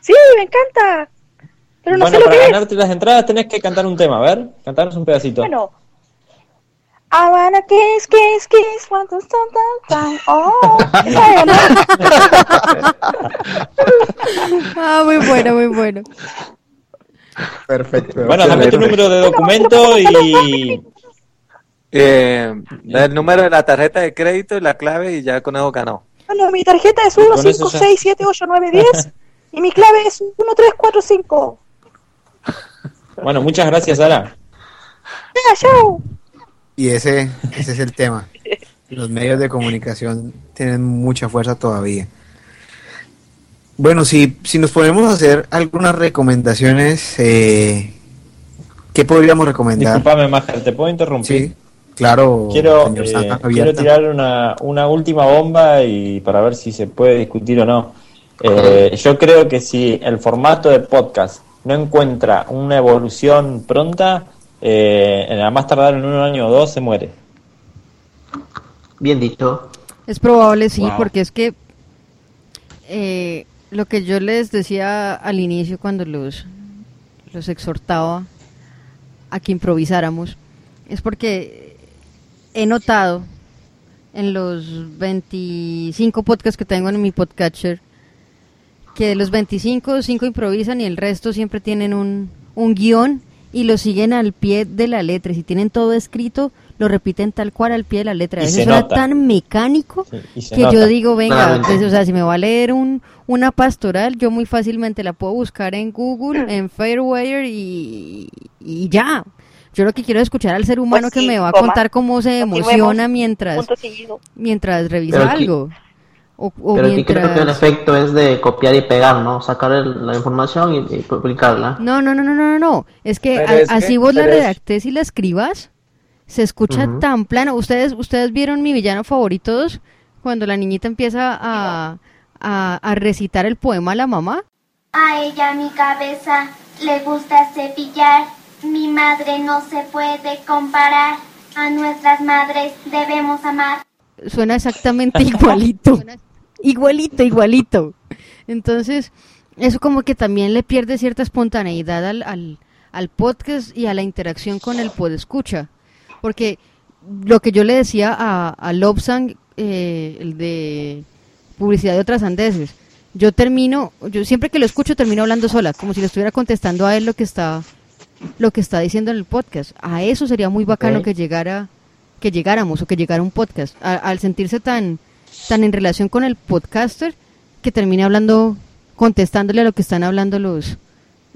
Sí, me encanta. Pero no bueno, sé lo para que ganarte las entradas tenés que cantar un tema, a ver, cantarnos un pedacito. Bueno. I wanna kiss, kiss, kiss, want to stop time. Oh, ah, muy bueno, muy bueno. Perfecto. Bueno, dame tu número de documento y... Eh, el número de la tarjeta de crédito y la clave y ya con eso ganó. Bueno, mi tarjeta es 156788910 y mi clave es 1345. Bueno, muchas gracias, Sara. chao. Y ese, ese es el tema. Los medios de comunicación tienen mucha fuerza todavía. Bueno, si, si nos ponemos a hacer algunas recomendaciones, eh, ¿qué podríamos recomendar? Disculpame, Majer, ¿te puedo interrumpir? Sí. Claro, Quiero, señor eh, quiero tirar una, una última bomba y para ver si se puede discutir o no. Eh, yo creo que si el formato de podcast no encuentra una evolución pronta, eh, en a más tardar en un año o dos se muere. Bien dicho. Es probable, sí, Wow. porque es que eh, lo que yo les decía al inicio cuando los, los exhortaba a que improvisáramos, es porque he notado en los 25 podcasts que tengo en mi podcatcher que de los 25, 5 improvisan y el resto siempre tienen un, un guion y lo siguen al pie de la letra. Si tienen todo escrito, lo repiten tal cual al pie de la letra. Y Eso suena tan mecánico que nota. yo digo, venga, pues, o sea, si me va a leer un, una pastoral, yo muy fácilmente la puedo buscar en Google, en Fairwire y, y ya. Yo lo que quiero es escuchar al ser humano Pues que me va a contar cómo se emociona mientras, mientras revisa Pero aquí- algo. O, o Pero aquí creo que el mientras... efecto es de copiar y pegar, ¿no? Sacar el- la información y, y publicarla. No, no, no, no, no, no, no. Es que Pero a- es que- así vos la redactes y la escribas, se escucha tan plano. ¿Ustedes, ¿Ustedes vieron mi villano favorito? Cuando la niñita empieza a, a, a recitar el poema a la mamá. A ella mi cabeza le gusta cepillar. Mi madre no se puede comparar. A nuestras madres debemos amar. Suena exactamente igualito. igualito, igualito. Entonces, eso como que también le pierde cierta espontaneidad al, al, al podcast y a la interacción con el podescucha. Porque lo que yo le decía a, a Lobsang, eh, el de publicidad de otras andeses, yo termino, yo siempre que lo escucho termino hablando sola, como si le estuviera contestando a él lo que está lo que está diciendo en el podcast. A eso sería muy bacano que llegara que llegáramos o que llegara un podcast A- al sentirse tan tan en relación con el podcaster que termine hablando contestándole a lo que están hablando los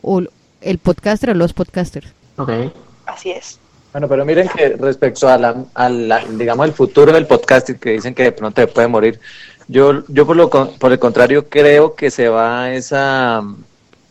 o el podcaster o los podcasters. Ok. Así es. Bueno, pero miren que respecto a la, a la- digamos, el futuro del podcasting, que dicen que de pronto se puede morir, yo, yo por, lo, por el contrario creo que se va a esa,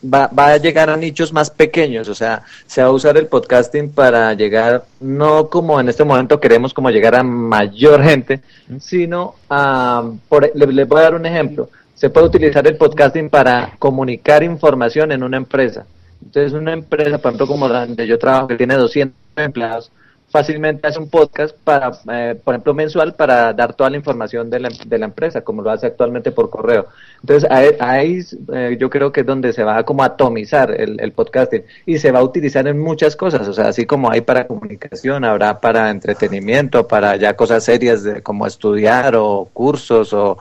va, va a llegar a nichos más pequeños, o sea, se va a usar el podcasting para llegar, no como en este momento queremos como llegar a mayor gente, sino a, por, le- les voy a dar un ejemplo, se puede utilizar el podcasting para comunicar información en una empresa. Entonces, una empresa, por ejemplo, como la donde yo trabajo, que tiene 200 empleados, fácilmente hace un podcast para, eh, por ejemplo, mensual para dar toda la información de la, de la empresa, como lo hace actualmente por correo. Entonces, ahí, ahí, eh, yo creo que es donde se va a como atomizar el, el podcasting y se va a utilizar en muchas cosas, o sea, así como hay para comunicación, habrá para entretenimiento, para ya cosas serias de, como estudiar o cursos o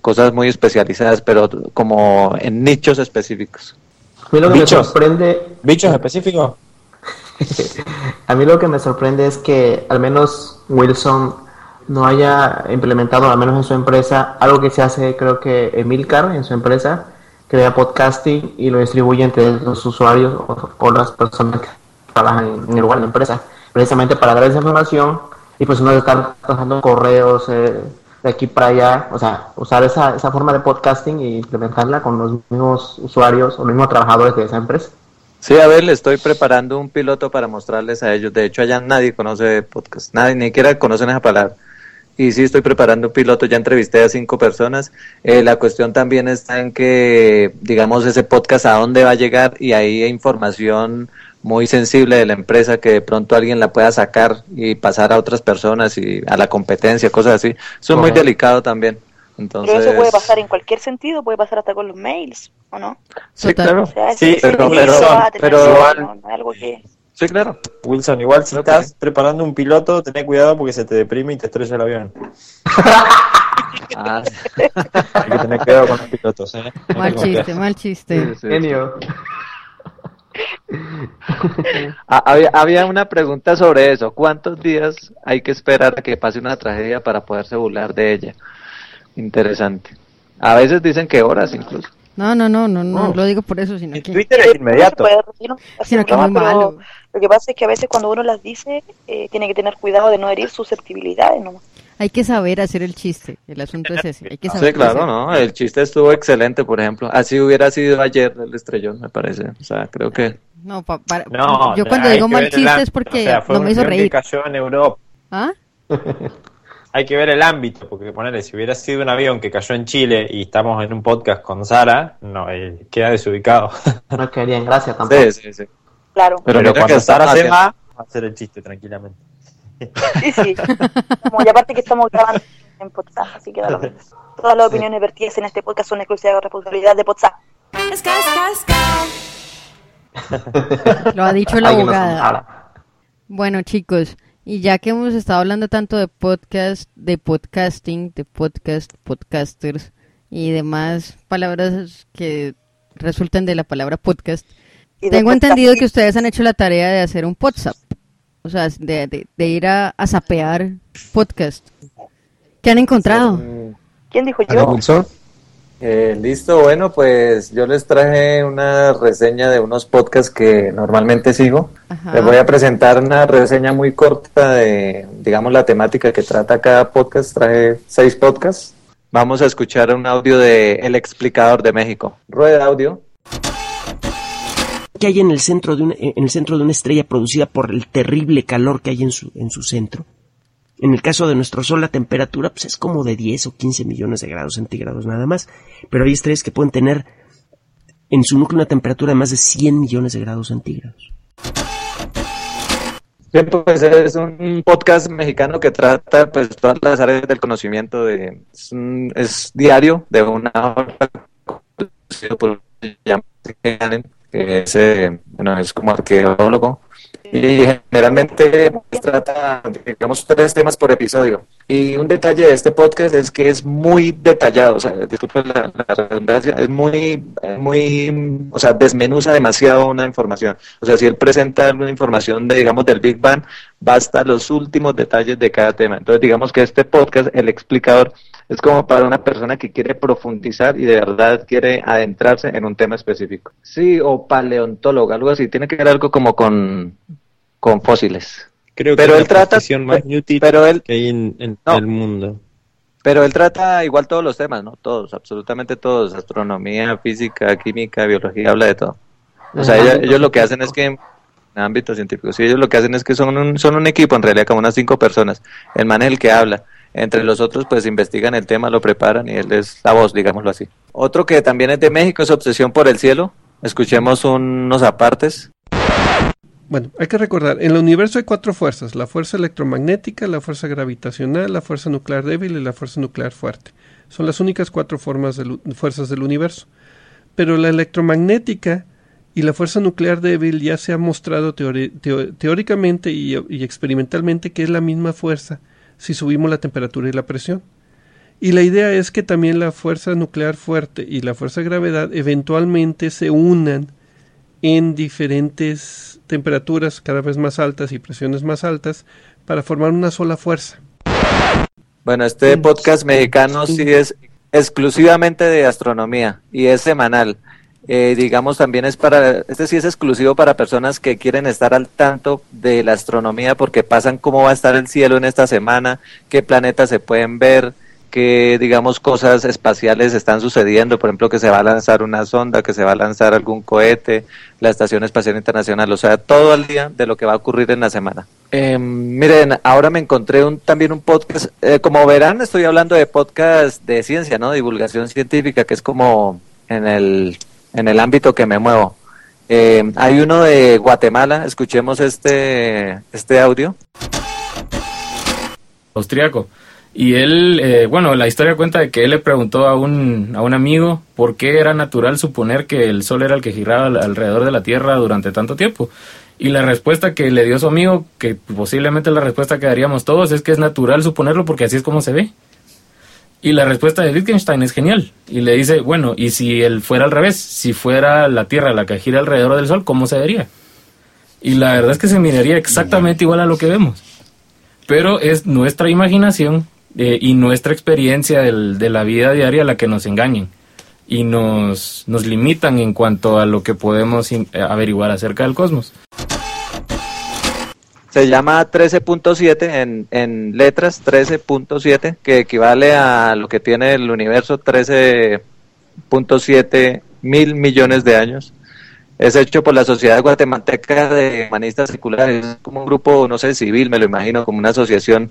cosas muy especializadas, pero como en nichos específicos. A mí lo que me Bichos. sorprende... ¿Bichos específicos? A mí lo que me sorprende es que al menos Wilson no haya implementado, al menos en su empresa, algo que se hace, creo que Emilcar en su empresa, crea podcasting y lo distribuye entre los usuarios o, o las personas que trabajan en, el lugar de la empresa, precisamente para dar esa información y pues no estar pasando correos eh, de aquí para allá, o sea, usar esa, esa forma de podcasting y implementarla con los mismos usuarios o los mismos trabajadores de esa empresa. Sí, a ver, le estoy preparando un piloto para mostrarles a ellos. De hecho, allá nadie conoce podcast, nadie, ni siquiera conocen esa palabra. Y sí, estoy preparando un piloto, ya entrevisté a cinco personas. Eh, la cuestión también está en que, digamos, ese podcast a dónde va a llegar y ahí hay información muy sensible de la empresa que de pronto alguien la pueda sacar y pasar a otras personas y a la competencia, cosas así. Eso es muy delicado también. Entonces, Pero eso puede pasar en cualquier sentido, puede pasar hasta con los mails, ¿o no? Sí, claro. O sea, Sí, pero- algo que... Sí, claro. Wilson, igual si estás preparando un piloto, ten cuidado porque se te deprime y te estrella el avión. Ah, Hay que tener cuidado con los pilotos, ¿eh? Mal chiste, mal chiste. Genio. Ah, Había, había una pregunta sobre eso. ¿Cuántos días hay que esperar a que pase una tragedia para poderse burlar de ella? Interesante. A veces dicen que horas incluso. No, no, no, no, no Oh. lo digo por eso, sino que Twitter es inmediato. Sino que malo. Lo que pasa es que a veces cuando uno las dice, eh, tiene que tener cuidado de no herir susceptibilidades, ¿no? Hay que saber hacer el chiste. El asunto es ese. Hay que saber Sí, claro. ¿no? El chiste estuvo excelente, por ejemplo. Así hubiera sido ayer el estrellón, me parece. O sea, creo que... No, pa- para- No, yo no, cuando digo mal chiste es porque O sea, fue no me hizo que reír. cayó en Europa. ¿Ah? Hay que ver el ámbito, porque ponerle, si hubiera sido un avión que cayó en Chile y estamos en un podcast con Sara, no, eh, queda desubicado. No quedaría en gracia tampoco. Sí, sí, sí. Claro. Pero, mira cuando que Sara se va, va a hacer el chiste tranquilamente. Sí, sí. Como, y aparte que estamos grabando en podcast, así que da lo mismo. Todas las opiniones vertidas en este podcast son exclusivas de responsabilidad de WhatsApp. Lo ha dicho la abogada. Bueno, chicos, y ya que hemos estado hablando tanto de podcast, de podcasting, de podcast, podcasters y demás palabras que resultan de la palabra podcast, tengo podcast- entendido que ustedes han hecho la tarea de hacer un WhatsApp, o sea, de, de- de ir a, a sapear podcast. ¿Qué han encontrado? ¿Quién dijo ¿Aló, yo? Eh, listo, bueno, pues yo les traje una reseña de unos podcasts que normalmente sigo. Ajá. Les voy a presentar una reseña muy corta de, digamos, la temática que trata cada podcast. Traje seis podcasts. Vamos a escuchar un audio de El Explicador de México. Rueda audio. Que hay en el centro de una, en el centro de una estrella producida por el terrible calor que hay en su, en su centro. En el caso de nuestro Sol, la temperatura pues, es como de 10 o 15 millones de grados centígrados nada más, pero hay estrellas que pueden tener en su núcleo una temperatura de más de 100 millones de grados centígrados. Bien, pues es un podcast mexicano que trata pues todas las áreas del conocimiento de es, un- es diario de una hora llama- es, eh, es como arqueólogo y generalmente trata digamos tres temas por episodio. Y un detalle de este podcast es que es muy detallado o sea disculpe la, redundancia es muy muy o sea desmenuza demasiado una información. O sea si él presenta alguna información de digamos del Big Bang va hasta los últimos detalles de cada tema entonces digamos que este podcast el explicador es como para una persona que quiere profundizar y de verdad quiere adentrarse en un tema específico sí o paleontólogo algo así tiene que ver algo como con con fósiles Creo Pero que él es la trata- profesión más útil pero él- que hay en, en No. el mundo. Pero él trata igual todos los temas, ¿no? Todos, absolutamente todos. Astronomía, física, química, biología, habla de todo. O sea, ellos, ellos lo que hacen es que, en ámbitos científicos, sí, ellos lo que hacen es que son un, son un equipo, en realidad, como unas cinco personas. El man es el que habla. Entre los otros, pues investigan el tema, lo preparan y él es la voz, digámoslo así. Otro que también es de México es Obsesión por el Cielo. Escuchemos unos apartes. Bueno, hay que recordar, en el universo hay cuatro fuerzas, la fuerza electromagnética, la fuerza gravitacional, la fuerza nuclear débil y la fuerza nuclear fuerte. Son las únicas cuatro formas del u- fuerzas del universo. Pero la electromagnética y la fuerza nuclear débil ya se ha mostrado teóricamente y, y experimentalmente que es la misma fuerza si subimos la temperatura y la presión. Y la idea es que también la fuerza nuclear fuerte y la fuerza de gravedad eventualmente se unan en diferentes temperaturas cada vez más altas y presiones más altas para formar una sola fuerza. Bueno, este podcast mexicano sí es exclusivamente de astronomía y es semanal. Eh, digamos, también es para, este sí es exclusivo para personas que quieren estar al tanto de la astronomía porque pasan cómo va a estar el cielo en esta semana, qué planetas se pueden ver, qué, digamos, cosas espaciales están sucediendo, por ejemplo, que se va a lanzar una sonda, que se va a lanzar algún cohete, la Estación Espacial Internacional, o sea, todo al día de lo que va a ocurrir en la semana. Eh, miren, ahora me encontré un, también un podcast, eh, como verán, estoy hablando de podcast de ciencia, ¿no? Divulgación científica, que es como en el, en el ámbito que me muevo. Eh, hay uno de Guatemala, escuchemos este, este audio. austriaco. Y él, eh, bueno, la historia cuenta de que él le preguntó a un, a un amigo por qué era natural suponer que el Sol era el que giraba al- alrededor de la Tierra durante tanto tiempo. Y la respuesta que le dio su amigo, que posiblemente la respuesta que daríamos todos, es que es natural suponerlo porque así es como se ve. Y la respuesta de Wittgenstein es genial. Y le dice, bueno, ¿y si él fuera al revés? Si fuera la Tierra la que gira alrededor del Sol, ¿cómo se vería? Y la verdad es que se miraría exactamente igual a lo que vemos pero es nuestra imaginación eh, y nuestra experiencia del- de la vida diaria la que nos engañen y nos, nos limitan en cuanto a lo que podemos eh, averiguar acerca del cosmos. Se llama 13.7 en, en letras, 13.7, que equivale a lo que tiene el universo, 13.7 mil millones de años. es hecho por la Sociedad Guatemalteca de Humanistas Circulares, es como un grupo, no sé, civil, me lo imagino, como una asociación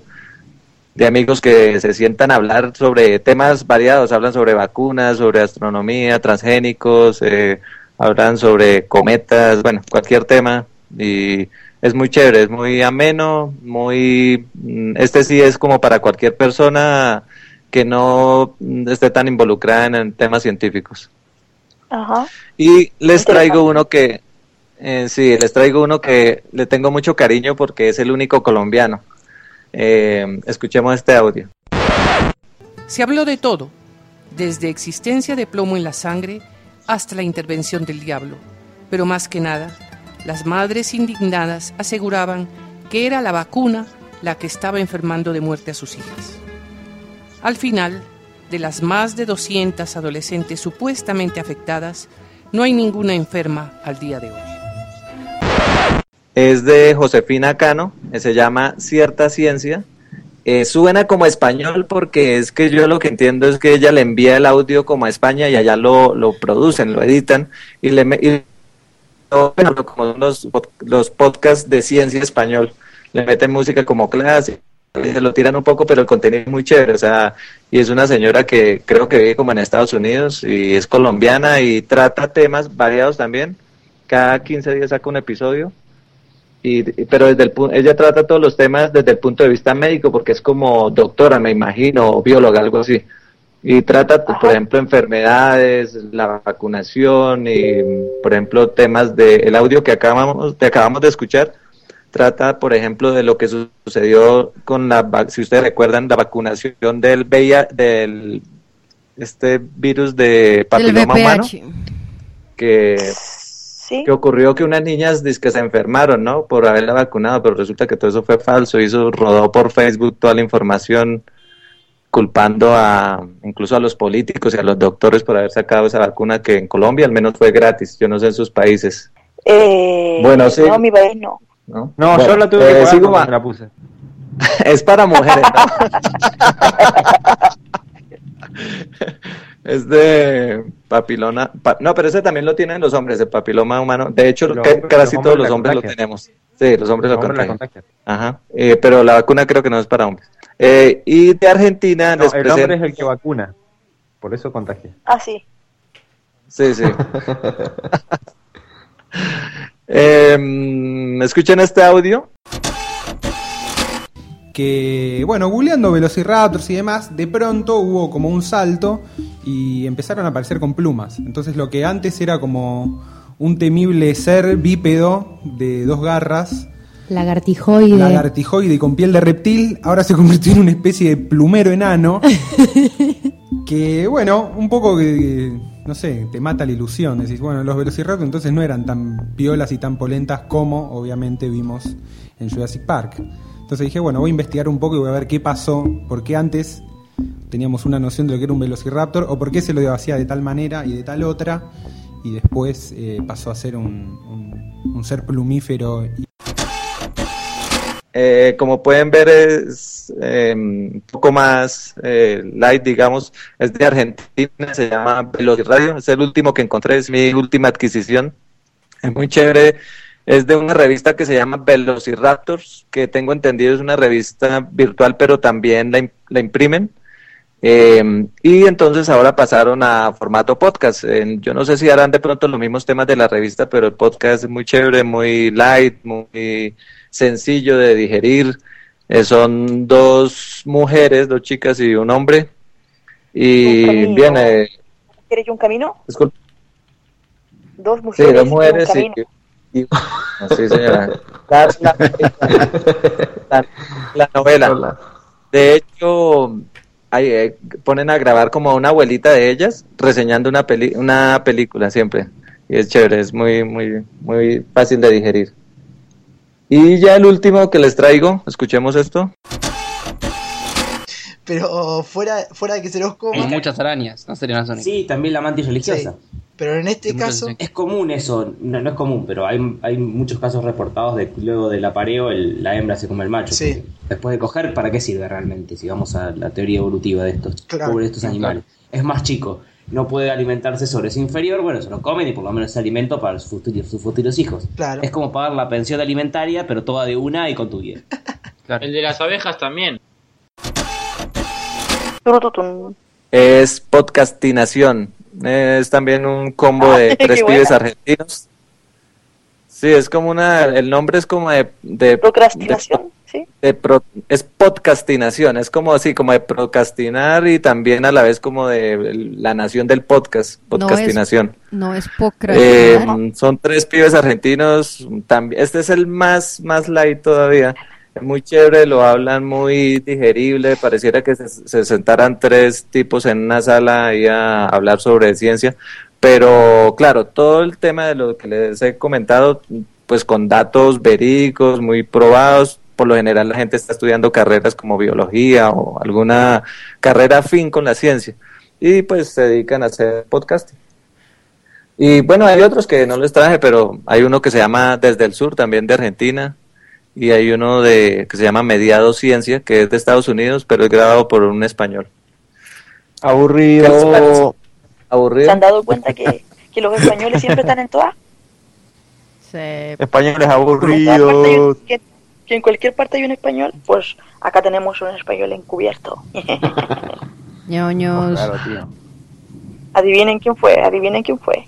de amigos que se sientan a hablar sobre temas variados, hablan sobre vacunas, sobre astronomía, transgénicos, eh, hablan sobre cometas, bueno, cualquier tema y es muy chévere, es muy ameno, muy mm, este sí es como para cualquier persona que no esté tan involucrada en temas científicos. Ajá. Y les traigo uno que eh, sí, les traigo uno que le tengo mucho cariño porque es el único colombiano. Eh, escuchemos este audio. Se habló de todo, desde existencia de plomo en la sangre hasta la intervención del diablo. Pero más que nada, las madres indignadas aseguraban que era la vacuna la que estaba enfermando de muerte a sus hijas. Al final, de las más de 200 adolescentes supuestamente afectadas, no hay ninguna enferma al día de hoy. Es de Josefina Cano, eh, se llama Cierta Ciencia. Eh, suena como español porque es que yo lo que entiendo es que ella le envía el audio como a España y allá lo, lo producen, lo editan y le como los, los podcasts de ciencia español, le meten música como clase, se lo tiran un poco, pero el contenido es muy chévere, o sea, y es una señora que creo que vive como en Estados Unidos y es colombiana y trata temas variados también, cada 15 días saca un episodio y, pero desde el ella trata todos los temas desde el punto de vista médico porque es como doctora me imagino o bióloga algo así y trata por ejemplo enfermedades la vacunación y por ejemplo temas de el audio que acabamos que acabamos de escuchar trata por ejemplo de lo que su- sucedió con la si ustedes recuerdan la vacunación del VIH del este virus de papiloma humano que, que ocurrió que unas niñas que se enfermaron, ¿no? Por haberla vacunado, pero resulta que todo eso fue falso. Y eso rodó por Facebook toda la información culpando a incluso a los políticos y a los doctores por haber sacado esa vacuna que en Colombia al menos fue gratis. Yo no sé en sus países. Eh, Bueno, sí. No, mi país no. No, No, Bueno, yo la tuve eh, que pagar sigo cuando ma- me la puse. es para mujeres. ¿no? es de papilona. pa- no, pero ese también lo tienen los hombres, el papiloma humano. De hecho, Los casi los todos los hombres lo tenemos. Sí, los hombres Los lo hombres la contagian. Ajá. Eh, pero la vacuna creo que no es para hombres. Eh, y de Argentina No, les el hombre es el que vacuna. Por eso contagia. Ah, sí. Sí, sí. Em, ¿Escuchan este audio? que, bueno, googleando velociraptors y demás, de pronto hubo como un salto y empezaron a aparecer con plumas. Entonces lo que antes era como un temible ser bípedo de dos garras, Lagartijoide. lagartijoide con piel de reptil, ahora se convirtió en una especie de plumero enano. que, bueno, un poco que, no sé, te mata la ilusión. Decís, bueno, los velociraptors entonces no eran tan piolas y tan polentas como, obviamente, vimos en Jurassic Park. Entonces dije, bueno, voy a investigar un poco y voy a ver qué pasó, por qué antes teníamos una noción de lo que era un velociraptor o por qué se lo hacía de tal manera y de tal otra y después eh, pasó a ser un, un- ser plumífero Eh, como pueden ver es eh, un poco más eh, light, digamos, es de Argentina, se llama Velociradio, es el último que encontré, es mi última adquisición, es muy chévere, es de una revista que se llama Velociraptors, que tengo entendido es una revista virtual, pero también la, la imprimen. Eh, y entonces ahora pasaron a formato podcast. Eh, yo no sé si harán de pronto los mismos temas de la revista, pero el podcast es muy chévere, muy light, muy sencillo de digerir. Eh, son dos mujeres, dos chicas y un hombre. Y eh, ¿Quieres un camino? disculpe, Dos sí, mujeres. dos y un mujeres y, camino. y- sí, señora. La, la- la- la novela. De hecho, ahí, eh, ponen a grabar como a una abuelita de ellas reseñando una peli una película siempre. Y es chévere, es muy, muy, muy fácil de digerir. Y ya el último que les traigo, escuchemos esto. Pero fuera, fuera de que se los coma. Como muchas arañas, no sería una zona. Sí, también la mantis religiosa. Pero en este caso. Es común eso, no, no es común, pero hay, hay muchos casos reportados de que luego del apareo el- la hembra se come el macho. Sí. porque Después de coger, ¿para qué sirve realmente? Si vamos a la teoría evolutiva de estos Claro. pobres estos animales. Es más chico. no puede alimentarse sobre su inferior, bueno, se lo comen y por lo menos es alimento para sus futuros, sus futuros hijos. Claro. Es como pagar la pensión alimentaria, pero toda de una y con tu guía. El de las abejas también. Es podcastinación. Es también un combo de tres pibes buena. argentinos. Sí, es como una, el nombre es como de, de Procrastinación, sí. de pro- es podcastinación, es como así, como de procrastinar y también a la vez como de la nación del podcast, podcastinación. No es Eh, procrastinar. son tres pibes argentinos, también, este es el más, más light todavía, es muy chévere, lo hablan muy digerible, pareciera que se, se sentaran tres tipos en una sala ahí a hablar sobre ciencia, pero claro, todo el tema de lo que les he comentado, pues con datos verídicos, muy probados, por lo general la gente está estudiando carreras como biología o alguna carrera afín con la ciencia y pues se dedican a hacer podcasting. Y bueno, hay otros que no les traje, pero hay uno que se llama Desde el Sur, también de Argentina, y hay uno de que se llama Mediado Ciencia, que es de Estados Unidos, pero es grabado por un español. Aburrido. Aburrido. ¿Se han dado cuenta que, que los españoles siempre están en todas? Españoles hay un- aburridos. que, que en cualquier parte hay un español, pues acá tenemos un español encubierto. ñoños, tío. adivinen quién fue, adivinen quién fue.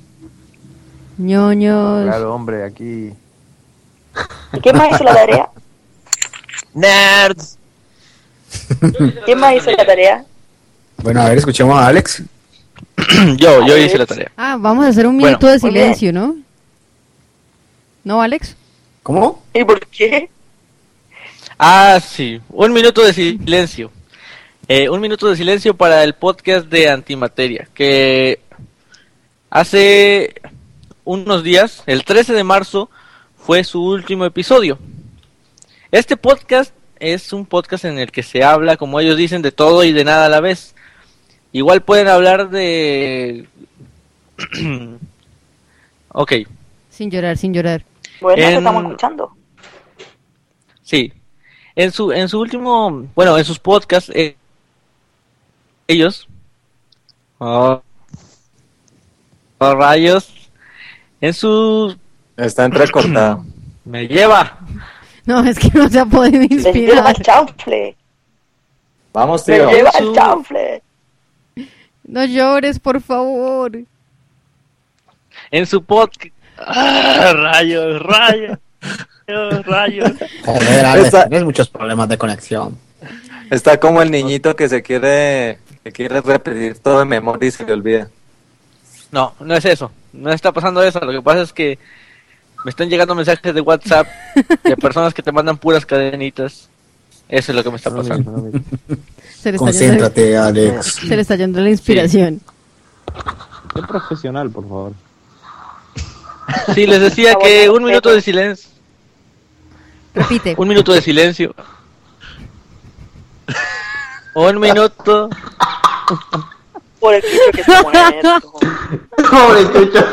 ñoños. Claro, hombre, aquí. ¿Y quién más hizo la tarea? Nerds. ¿Quién más hizo la tarea? Bueno, a ver, escuchemos a Alex. yo, yo hice la tarea. Ah, vamos a hacer un Bueno, minuto de silencio, ¿no? ¿No, Alex? ¿Cómo? ¿Y por qué? Ah, sí. Un minuto de silencio. Eh, un minuto de silencio para el podcast de Antimateria, que hace unos días, el 13 de marzo, fue su último episodio. Este podcast es un podcast en el que se habla, como ellos dicen, de todo y de nada a la vez. Igual pueden hablar de... ok, Sin llorar, sin llorar. Bueno, En- estamos escuchando. Sí. En su, en su último, bueno, en sus podcasts, eh, ellos, oh, oh, rayos, en su, Está entrecortado. me lleva, No, es que no se ha podido Me lleva inspirar. el chanfle. Vamos, Me tío. lleva Su- el chanfle. No llores, por favor. en su podcast, ah, rayos, rayos, rayos, Joder, tienes muchos problemas de conexión. Está como el niñito que se quiere, que quiere repetir todo de memoria y se le olvida. No, no es eso. No está pasando eso. Lo que pasa es que me están llegando mensajes de WhatsApp de personas que te mandan puras cadenitas. Eso es lo que me está pasando. Se le está yendo, Concéntrate, Alex. se le está yendo la inspiración. Sé profesional, por favor. Sí, les decía que un minuto de silencio. Repite. Un minuto de silencio. Un minuto. Por el bicho que se muere. Pobre chucho.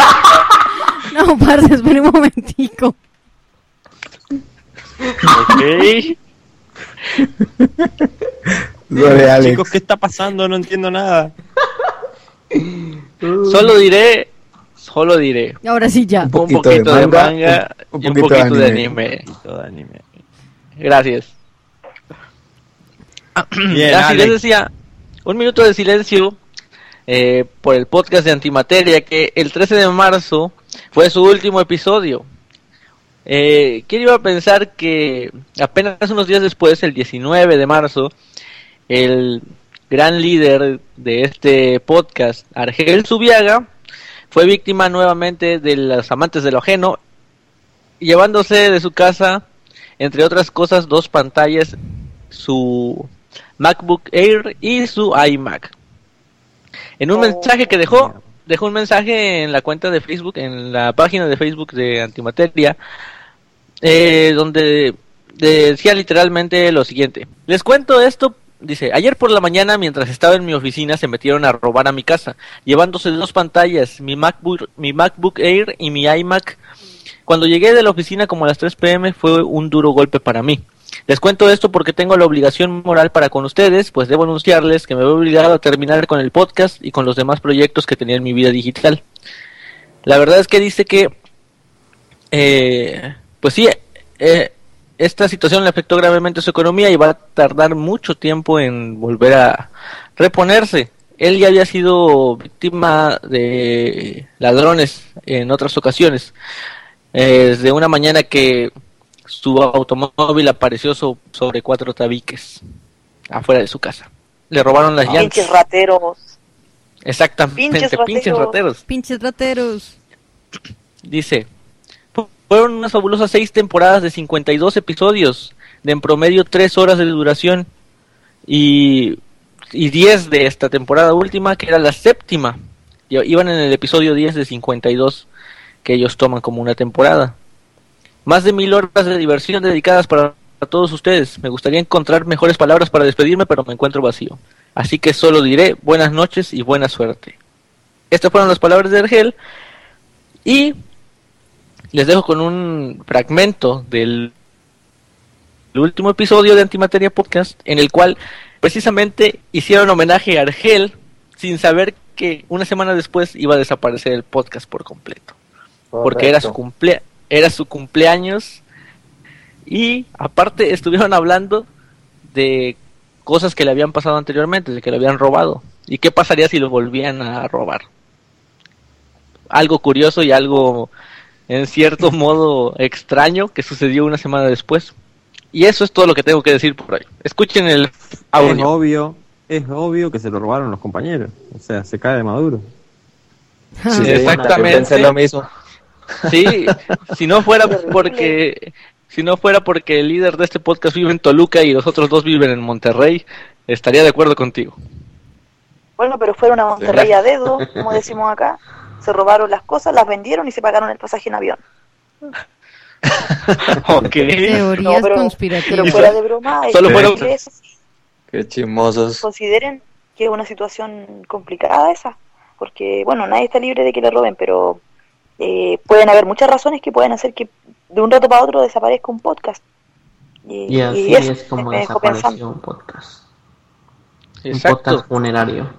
No, parce, espera un momentico. Ok. Chicos, ¿qué está pasando? No entiendo nada. Solo diré. Solo diré. Ahora sí ya. Un poquito, de manga, y un poquito de anime. Todo anime. Gracias. Bien, Así les decía, un minuto de silencio eh, por el podcast de Antimateria, que el 13 de marzo fue su último episodio. Eh, ¿Quién iba a pensar que apenas unos días después, el 19 de marzo, el gran líder de este podcast, Argel Subiaga, fue víctima nuevamente de los amantes de lo ajeno, llevándose de su casa, entre otras cosas, dos pantallas, su MacBook Air y su iMac. En un mensaje que dejó, dejó un mensaje en la cuenta de Facebook, en la página de Facebook de Antimateria, eh, donde decía literalmente lo siguiente. Les cuento esto, dice, ayer por la mañana mientras estaba en mi oficina se metieron a robar a mi casa, llevándose dos pantallas, mi MacBook, mi MacBook Air y mi iMac. Cuando llegué de la oficina como a las 3 pm fue un duro golpe para mí. Les cuento esto porque tengo la obligación moral para con ustedes, pues debo anunciarles que me veo obligado a terminar con el podcast y con los demás proyectos que tenía en mi vida digital. La verdad es que dice que, eh, pues sí, eh, esta situación le afectó gravemente a su economía y va a tardar mucho tiempo en volver a reponerse. Él ya había sido víctima de ladrones en otras ocasiones. Eh, desde una mañana que su automóvil apareció so- sobre cuatro tabiques afuera de su casa. Le robaron las llantas. Pinches rateros. Exactamente, Pinches pinches, rateros. rateros. Pinches rateros. Dice, "Fu- fueron unas fabulosas seis temporadas de 52 episodios, de en promedio tres horas de duración, y, y 10 de esta temporada última, que era la séptima. Iban en el episodio 10 de 52 que ellos toman como una temporada. Más de mil horas de diversión dedicadas para todos ustedes. Me gustaría encontrar mejores palabras para despedirme, pero me encuentro vacío. Así que solo diré buenas noches y buena suerte. Estas fueron las palabras de Argel. Y les dejo con un fragmento del el último episodio de Antimateria Podcast, en el cual precisamente hicieron homenaje a Argel sin saber que una semana después iba a desaparecer el podcast por completo. Porque era su, cumplea era su cumpleaños y aparte estuvieron hablando de cosas que le habían pasado anteriormente, de que le habían robado. ¿Y qué pasaría si lo volvían a robar? Algo curioso y algo en cierto modo extraño que sucedió una semana después. Y eso es todo lo que tengo que decir por ahí. Escuchen el Es audio. obvio, es obvio que se lo robaron los compañeros. O sea, se cae de Maduro. Sí, exactamente. Pensé lo mismo. Sí, si no fuera porque si no fuera porque el líder de este podcast vive en Toluca y los otros dos viven en Monterrey, estaría de acuerdo contigo. Bueno, pero fueron a Monterrey a dedo, como decimos acá. Se robaron las cosas, las vendieron y se pagaron el pasaje en avión. Ok. Teorías No, pero- conspirativas. Pero fuera de broma, hay Solo que fueron- eso. Qué chismosos. consideren que es una situación complicada esa, porque bueno, nadie está libre de que le roben, pero eh, pueden haber muchas razones que pueden hacer que de un rato para otro desaparezca un podcast. Y, Y así y eso es como desapareció un podcast. Un podcast funerario.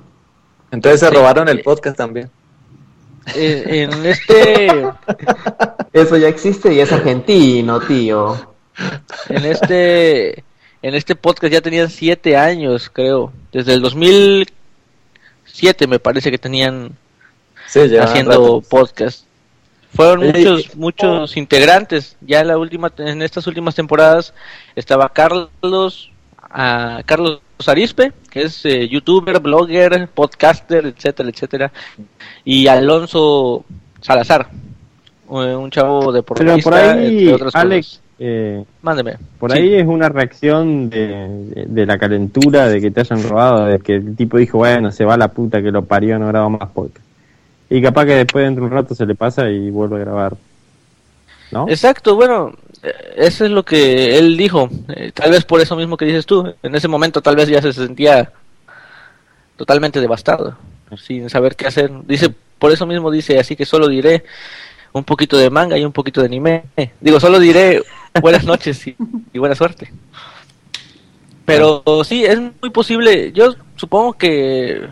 Entonces se Sí. robaron el podcast también. Eh, en este Eso ya existe y es argentino, tío. en este en este podcast ya tenían siete años, creo. Desde el 2007 me parece que tenían Sí, ya. haciendo podcast. Fueron muchos muchos integrantes. Ya en la última en estas últimas temporadas estaba Carlos ah, Carlos Arispe, que es eh, youtuber, blogger, podcaster, etcétera, etcétera, y Alonso Salazar, eh, un chavo Pero deportista, por ahí, entre otras Alex, eh, Mándeme. por Sí. ahí es una reacción de, de- la calentura de que te hayan robado, de que el tipo dijo, bueno, se va la puta que lo parió, no grabo más podcast. Y capaz que después dentro de un rato se le pasa y vuelve a grabar. ¿No? Exacto, bueno, eso es lo que él dijo. Eh, tal vez por eso mismo que dices tú. En ese momento tal vez ya se sentía totalmente devastado, sin saber qué hacer. Dice, por eso mismo dice, así que solo diré un poquito de manga y un poquito de anime. Digo, solo diré buenas noches y, y buena suerte. Pero sí, es muy posible. Yo supongo que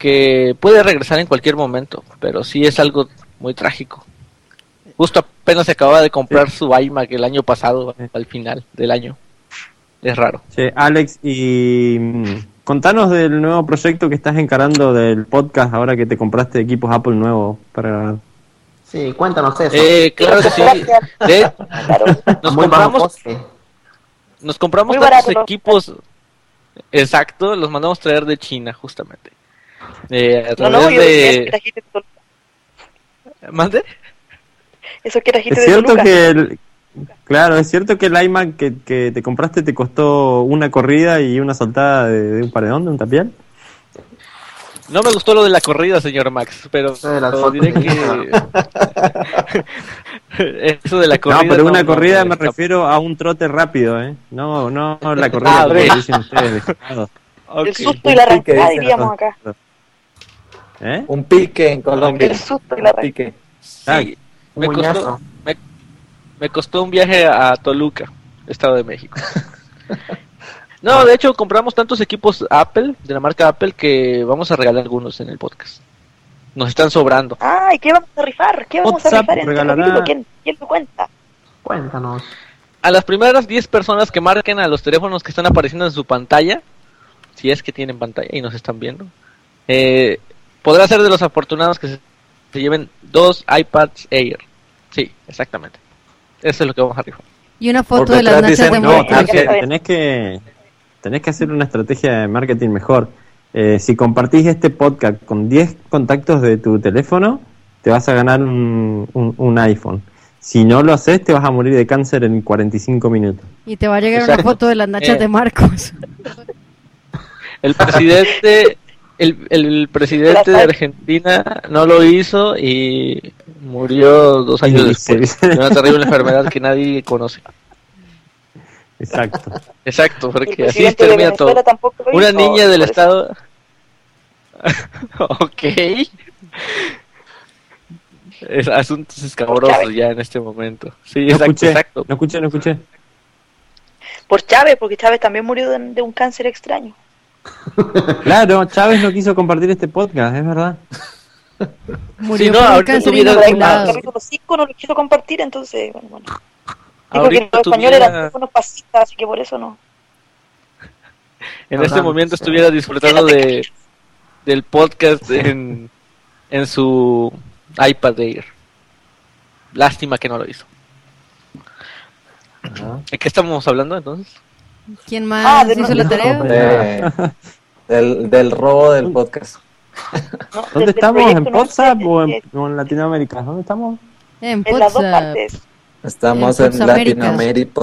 que puede regresar en cualquier momento, pero sí es algo muy trágico. Justo apenas se acababa de comprar su iMac el año pasado, al final del año. Es raro. Sí, Alex, y mm, contanos del nuevo proyecto que estás encarando del podcast ahora que te compraste equipos Apple nuevos para grabar. Sí, cuéntanos eso. Eh, claro que sí. De- nos Muy compramos, nos compramos Muy tantos barato. equipos. Exacto, los mandamos traer de China, justamente. Eh, a No, través no, que de. ¿Mande? Eso que trajiste Es de cierto Toluca. que el, claro, es cierto que el iMac que, que te compraste te costó una corrida y una saltada de, de un paredón, de un tapial. No me gustó lo de la corrida, señor Max, pero, de pero diré que. Eso de la corrida. no, pero una no corrida me escapa. refiero a un trote rápido, ¿eh? No, no la corrida Ah, que ok. dicen ustedes. dejados. El susto y la arrancada, diríamos acá. ¿Eh? Un pique en Colombia. El susto y la arrancada. Sí, me costó, me, me costó un viaje a Toluca. Estado de México. No, de hecho compramos tantos equipos Apple, de la marca Apple, que vamos a regalar algunos en el podcast. Nos están sobrando. Ay, ¿qué vamos a rifar? ¿Qué vamos a rifar? regalará-? ¿Quién, ¿Quién lo cuenta? Cuéntanos. A las primeras 10 personas que marquen a los teléfonos que están apareciendo en su pantalla, si es que tienen pantalla y nos están viendo, eh, podrá ser de los afortunados que se, se lleven dos iPads Air. Sí, exactamente. Eso es lo que vamos a rifar. Y una foto de las nachas de no, Marcos. tenés que, tenés que tenés que hacer una estrategia de marketing mejor. Eh, si compartís este podcast con 10 contactos de tu teléfono, te vas a ganar un, un- un iPhone. Si no lo haces, te vas a morir de cáncer en 45 minutos. Y te va a llegar Exacto. una foto de las nachas Eh. de Marcos. El presidente, el, el presidente de Argentina no lo hizo y murió dos años después de una terrible enfermedad que nadie conoce. Exacto. Exacto, porque así termina todo. Una hizo, niña del estado. ok. Es asuntos escabrosos ya en este momento. Sí, No exacto, escuché, exacto. no escuché, no escuché. Por Chávez, porque Chávez también murió de, de un cáncer extraño. Claro, Chávez no quiso compartir este podcast, es verdad. Murió Sí, no, ahorita. Capítulo 5 no lo quiso compartir, entonces, bueno, bueno. Dijo que Ahorita los españoles tuviera- eran unos pasistas, así que por eso no. En este momento estuviera disfrutando de del podcast en, en su iPad Air. Lástima que no lo hizo. ¿De qué estamos hablando entonces? ¿Quién más Ah, de hizo la tarea? De- del, del robo del podcast. ¿Dónde estamos? ¿En WhatsApp o en, o en Latinoamérica? ¿Dónde estamos? En En las dos WhatsApp. partes. Estamos En en. Latinoamérica.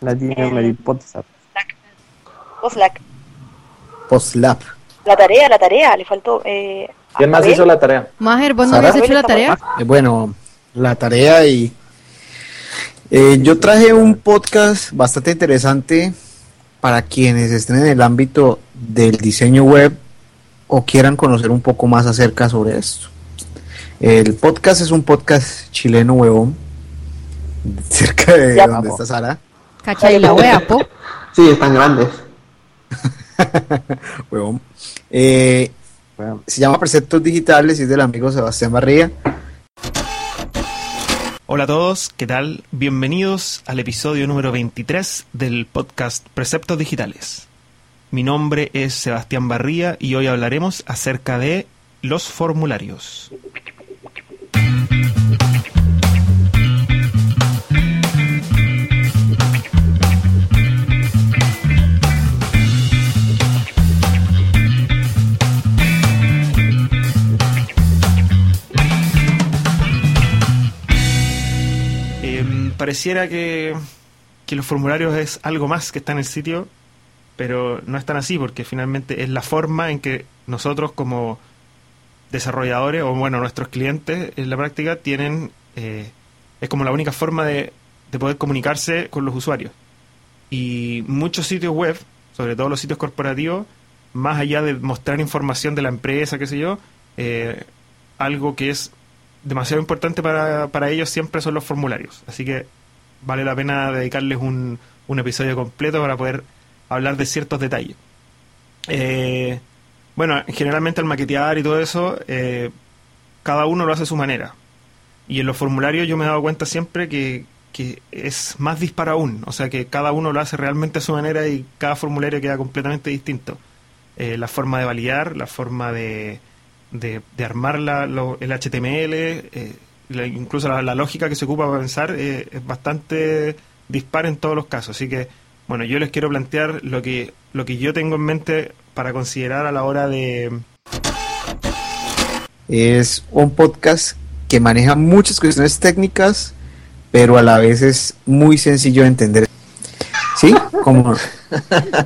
Latinoamérica WhatsApp. Oslac. Postlab. La tarea, la tarea, le faltó. Eh, ¿Quién más hizo la tarea? Majer, ¿vos no habías hecho la tarea? Eh, bueno, la tarea y eh, yo traje un podcast bastante interesante para quienes estén en el ámbito del diseño web o quieran conocer un poco más acerca sobre esto. El podcast es un podcast chileno huevón, cerca de Ya, donde está Sara. Cacha y la wea, po. Sí, están grandes. huevón. Eh, se llama Preceptos Digitales y es del amigo Sebastián Barría. Hola a todos, ¿qué tal? Bienvenidos al episodio número 23 del podcast Preceptos Digitales. Mi nombre es Sebastián Barría y hoy hablaremos acerca de los formularios. Pareciera que, que los formularios es algo más que está en el sitio, pero no es tan así porque finalmente es la forma en que nosotros como desarrolladores o bueno nuestros clientes en la práctica tienen eh, es como la única forma de, de poder comunicarse con los usuarios. Y muchos sitios web sobre todo los sitios corporativos más allá de mostrar información de la empresa qué sé yo eh, algo que es demasiado importante para, para ellos siempre son los formularios. Así que vale la pena dedicarles un, un episodio completo para poder hablar de ciertos detalles. Eh, bueno, generalmente al maquetear y todo eso, eh, cada uno lo hace a su manera. Y en los formularios yo me he dado cuenta siempre que, que es más disparo aún. O sea que cada uno lo hace realmente a su manera y cada formulario queda completamente distinto. Eh, la forma de validar, la forma de, de, de armar la- lo- el HTML, eh, la- incluso la, la lógica que se ocupa para pensar eh, es bastante dispar en todos los casos. Así que, bueno, yo les quiero plantear lo que, lo que yo tengo en mente para considerar a la hora de... Es un podcast que maneja muchas cuestiones técnicas, pero a la vez es muy sencillo de entender. ¿Sí? Como,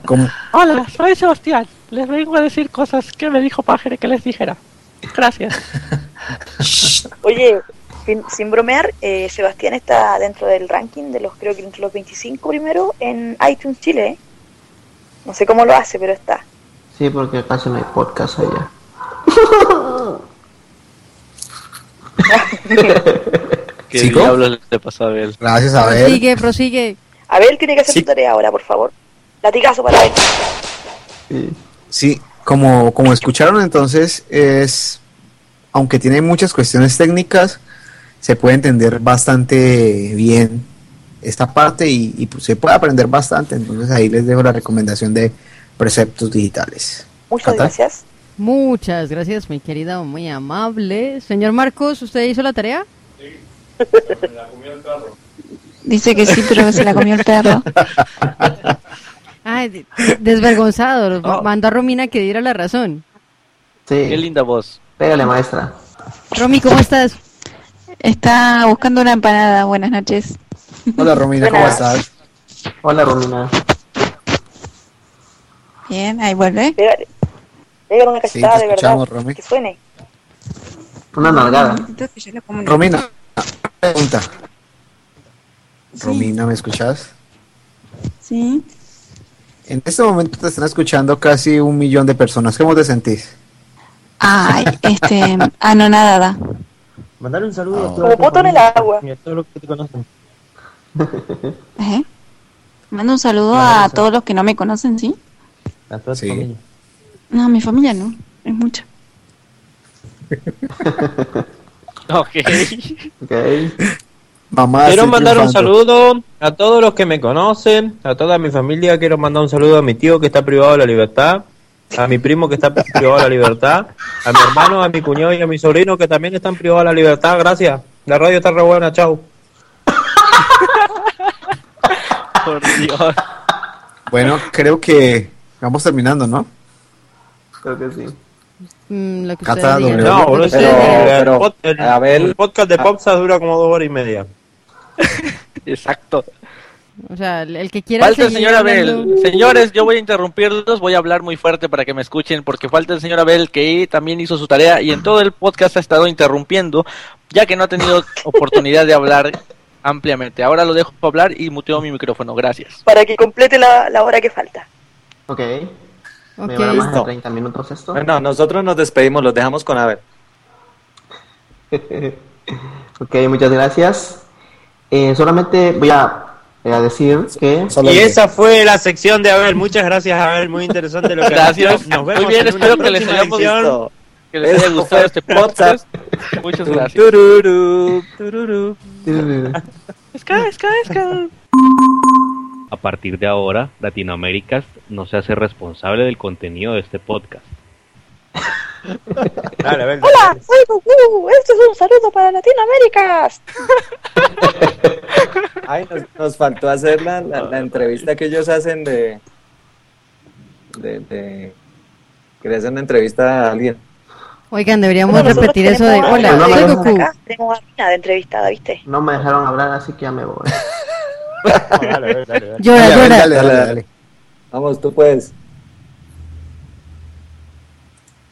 como Hola, soy Sebastián. Les vengo a decir cosas que me dijo Pájaro que les dijera. Gracias. Oye, sin, sin bromear, eh, Sebastián está dentro del ranking de los, creo que entre los 25 primero en iTunes Chile. ¿eh? No sé cómo lo hace, pero está. Sí, porque casi no hay podcast allá. ¿Qué ¿Sigo? diablos le pasó a Abel? Gracias, Abel. Prosigue, prosigue. Abel tiene que hacer su tarea ahora, por favor. Latigazo para él. Sí, como, como escucharon entonces, es, aunque tiene muchas cuestiones técnicas, se puede entender bastante bien esta parte y, y, pues, se puede aprender bastante. Entonces ahí les dejo la recomendación de preceptos digitales. Muchas Cata. gracias. Muchas gracias, mi querida, muy amable. Señor Marcos, ¿usted hizo la tarea? Dice que sí, pero se la comió el perro. Ay, de- desvergonzado. Mandó a Romina que diera la razón. Sí. Qué linda voz. Pégale, maestra. Romy, ¿cómo estás? Está buscando una empanada. Buenas noches. Hola Romina, ¿cómo estás? Hola, Romina. Bien, ahí vuelve. Pégale. Pégale una cachetada de verdad. Romy. Que suene. Una nalgada. Romina, pregunta. Romina, ¿me escuchas? Sí. En este momento te están escuchando casi un millón de personas. ¿Cómo te sentís? Ay, este, anonadada. Mandale un saludo a Como poto en el agua. y a todos los que te conocen. ¿Eh? Mando un saludo a todos los que no me conocen, ¿sí? A toda tu familia. No, mi familia no. Es mucha. Ok. Mamá, Quiero mandar un saludo a todos los que me conocen, a toda mi familia. Quiero mandar un saludo a mi tío que está privado de la libertad, a mi primo que está privado de la libertad, a mi hermano, a mi cuñado y a mi sobrino que también están privados de la libertad. Gracias. La radio está re buena. Chau. Por Dios. Bueno, creo que vamos terminando, ¿no? Creo que sí. Mm, lo que Cata. No, el- digan. el, pero, el- el podcast de Popsa dura como dos horas y media. Exacto. O sea, el que quiera Falta el señor hablando- Abel. Señores, yo voy a interrumpirlos, voy a hablar muy fuerte para que me escuchen, porque falta el señor Abel que también hizo su tarea y en todo el podcast ha estado interrumpiendo, ya que no ha tenido oportunidad de hablar ampliamente. Ahora lo dejo hablar y muteo mi micrófono. Gracias. Para que complete la, la hora que falta. Ok. ¿Me Ok. llevará más de Listo. 30 minutos esto? Bueno, nosotros nos despedimos, los dejamos con Abel. ok, muchas gracias. Eh, solamente voy a, a decir que... Y esa fue la sección de Abel. Muchas gracias, Abel. Muy interesante lo que Gracias. Nos vemos Muy bien, en una espero que les hayamos. Que haya gustado este podcast. Muchas gracias. Tururú, tururú. Esca, esca, esca. A partir de ahora, Latinoaméricas no se hace responsable del contenido de este podcast. Dale. Hola, soy Goku. Este es un saludo para Latinoamérica. Ay, nos, nos faltó hacer la, la, la entrevista que ellos hacen de, de, de... que le hacen una entrevista a alguien. Oigan, deberíamos Bueno, repetir eso de hola, no, soy no, no, Goku. Acá tenemos a Mina de entrevistada, ¿viste? No me dejaron hablar, así que ya me voy. Dale, Abel, dale, dale. Llora, llora. dale, dale, dale. Vamos, tú puedes.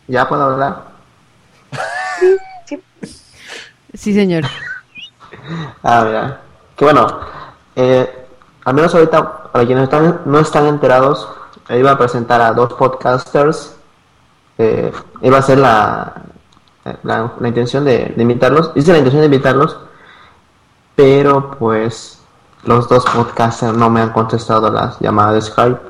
¿Ya puedo hablar? Sí, señor. Ah, mira. Que bueno, eh, al menos ahorita, para quienes están, no están enterados, iba a presentar a dos podcasters. Eh, iba a ser la, la, la intención de, de invitarlos. Hice la intención de invitarlos, pero pues los dos podcasters no me han contestado las llamadas de Skype.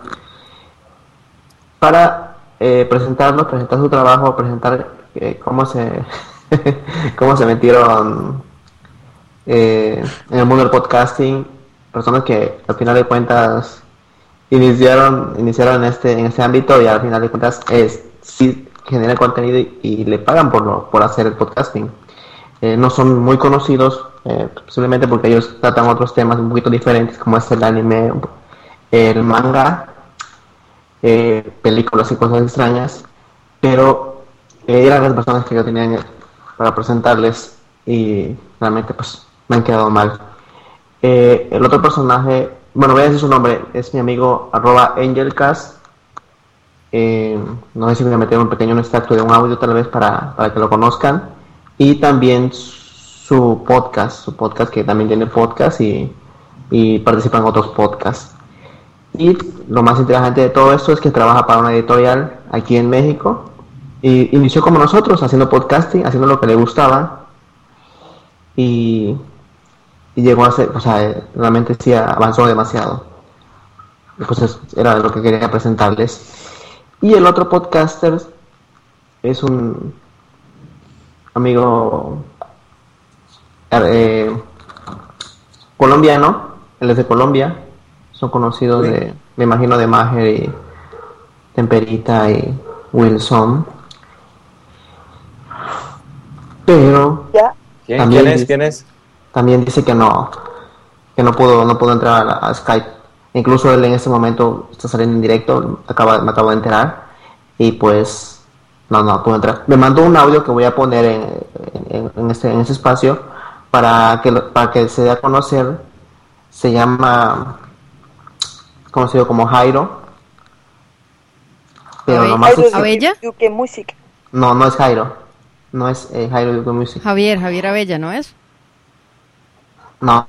Para eh, presentar su trabajo, presentar eh, cómo se cómo se metieron eh, en el mundo del podcasting, personas que al final de cuentas iniciaron iniciaron en este en este ámbito y al final de cuentas es sí generan contenido y, y le pagan por lo, por hacer el podcasting. Eh, no son muy conocidos, eh, posiblemente porque ellos tratan otros temas un poquito diferentes, como es el anime, el manga, eh, películas y cosas extrañas, pero eh, eran las personas que yo tenía para presentarles y realmente pues me han quedado mal. Eh, el otro personaje, bueno voy a decir su nombre, es mi amigo arroba angelcast. Eh, no sé si voy a meter un pequeño extracto de un audio tal vez para, para que lo conozcan. Y también su podcast, su podcast que también tiene podcast y, y participa en otros podcasts. Y lo más interesante de todo esto es que trabaja para una editorial aquí en México. Y inició como nosotros, haciendo podcasting, haciendo lo que le gustaba. Y y llegó a ser, o sea, realmente sí avanzó demasiado. Pues es- era lo que quería presentarles. Y el otro podcaster es un amigo eh, colombiano, él es de Colombia, son conocidos de, me imagino, de Mager y Temperita y Wilson. Pero ¿Quién, también quién es? dice- ¿Quién es? también dice que no que no pudo no pudo entrar a, la- a Skype incluso él en este momento está saliendo en directo acaba me acabo de enterar y pues no no pudo entrar me mandó un audio que voy a poner en, en, en este en ese espacio para que lo- para que se dé a conocer se llama conocido como Jairo pero nomás es- ¿Abella? Yuke Music. no no es Jairo no es eh, Jairo Yuko Music Javier, Javier Abella, ¿no es? no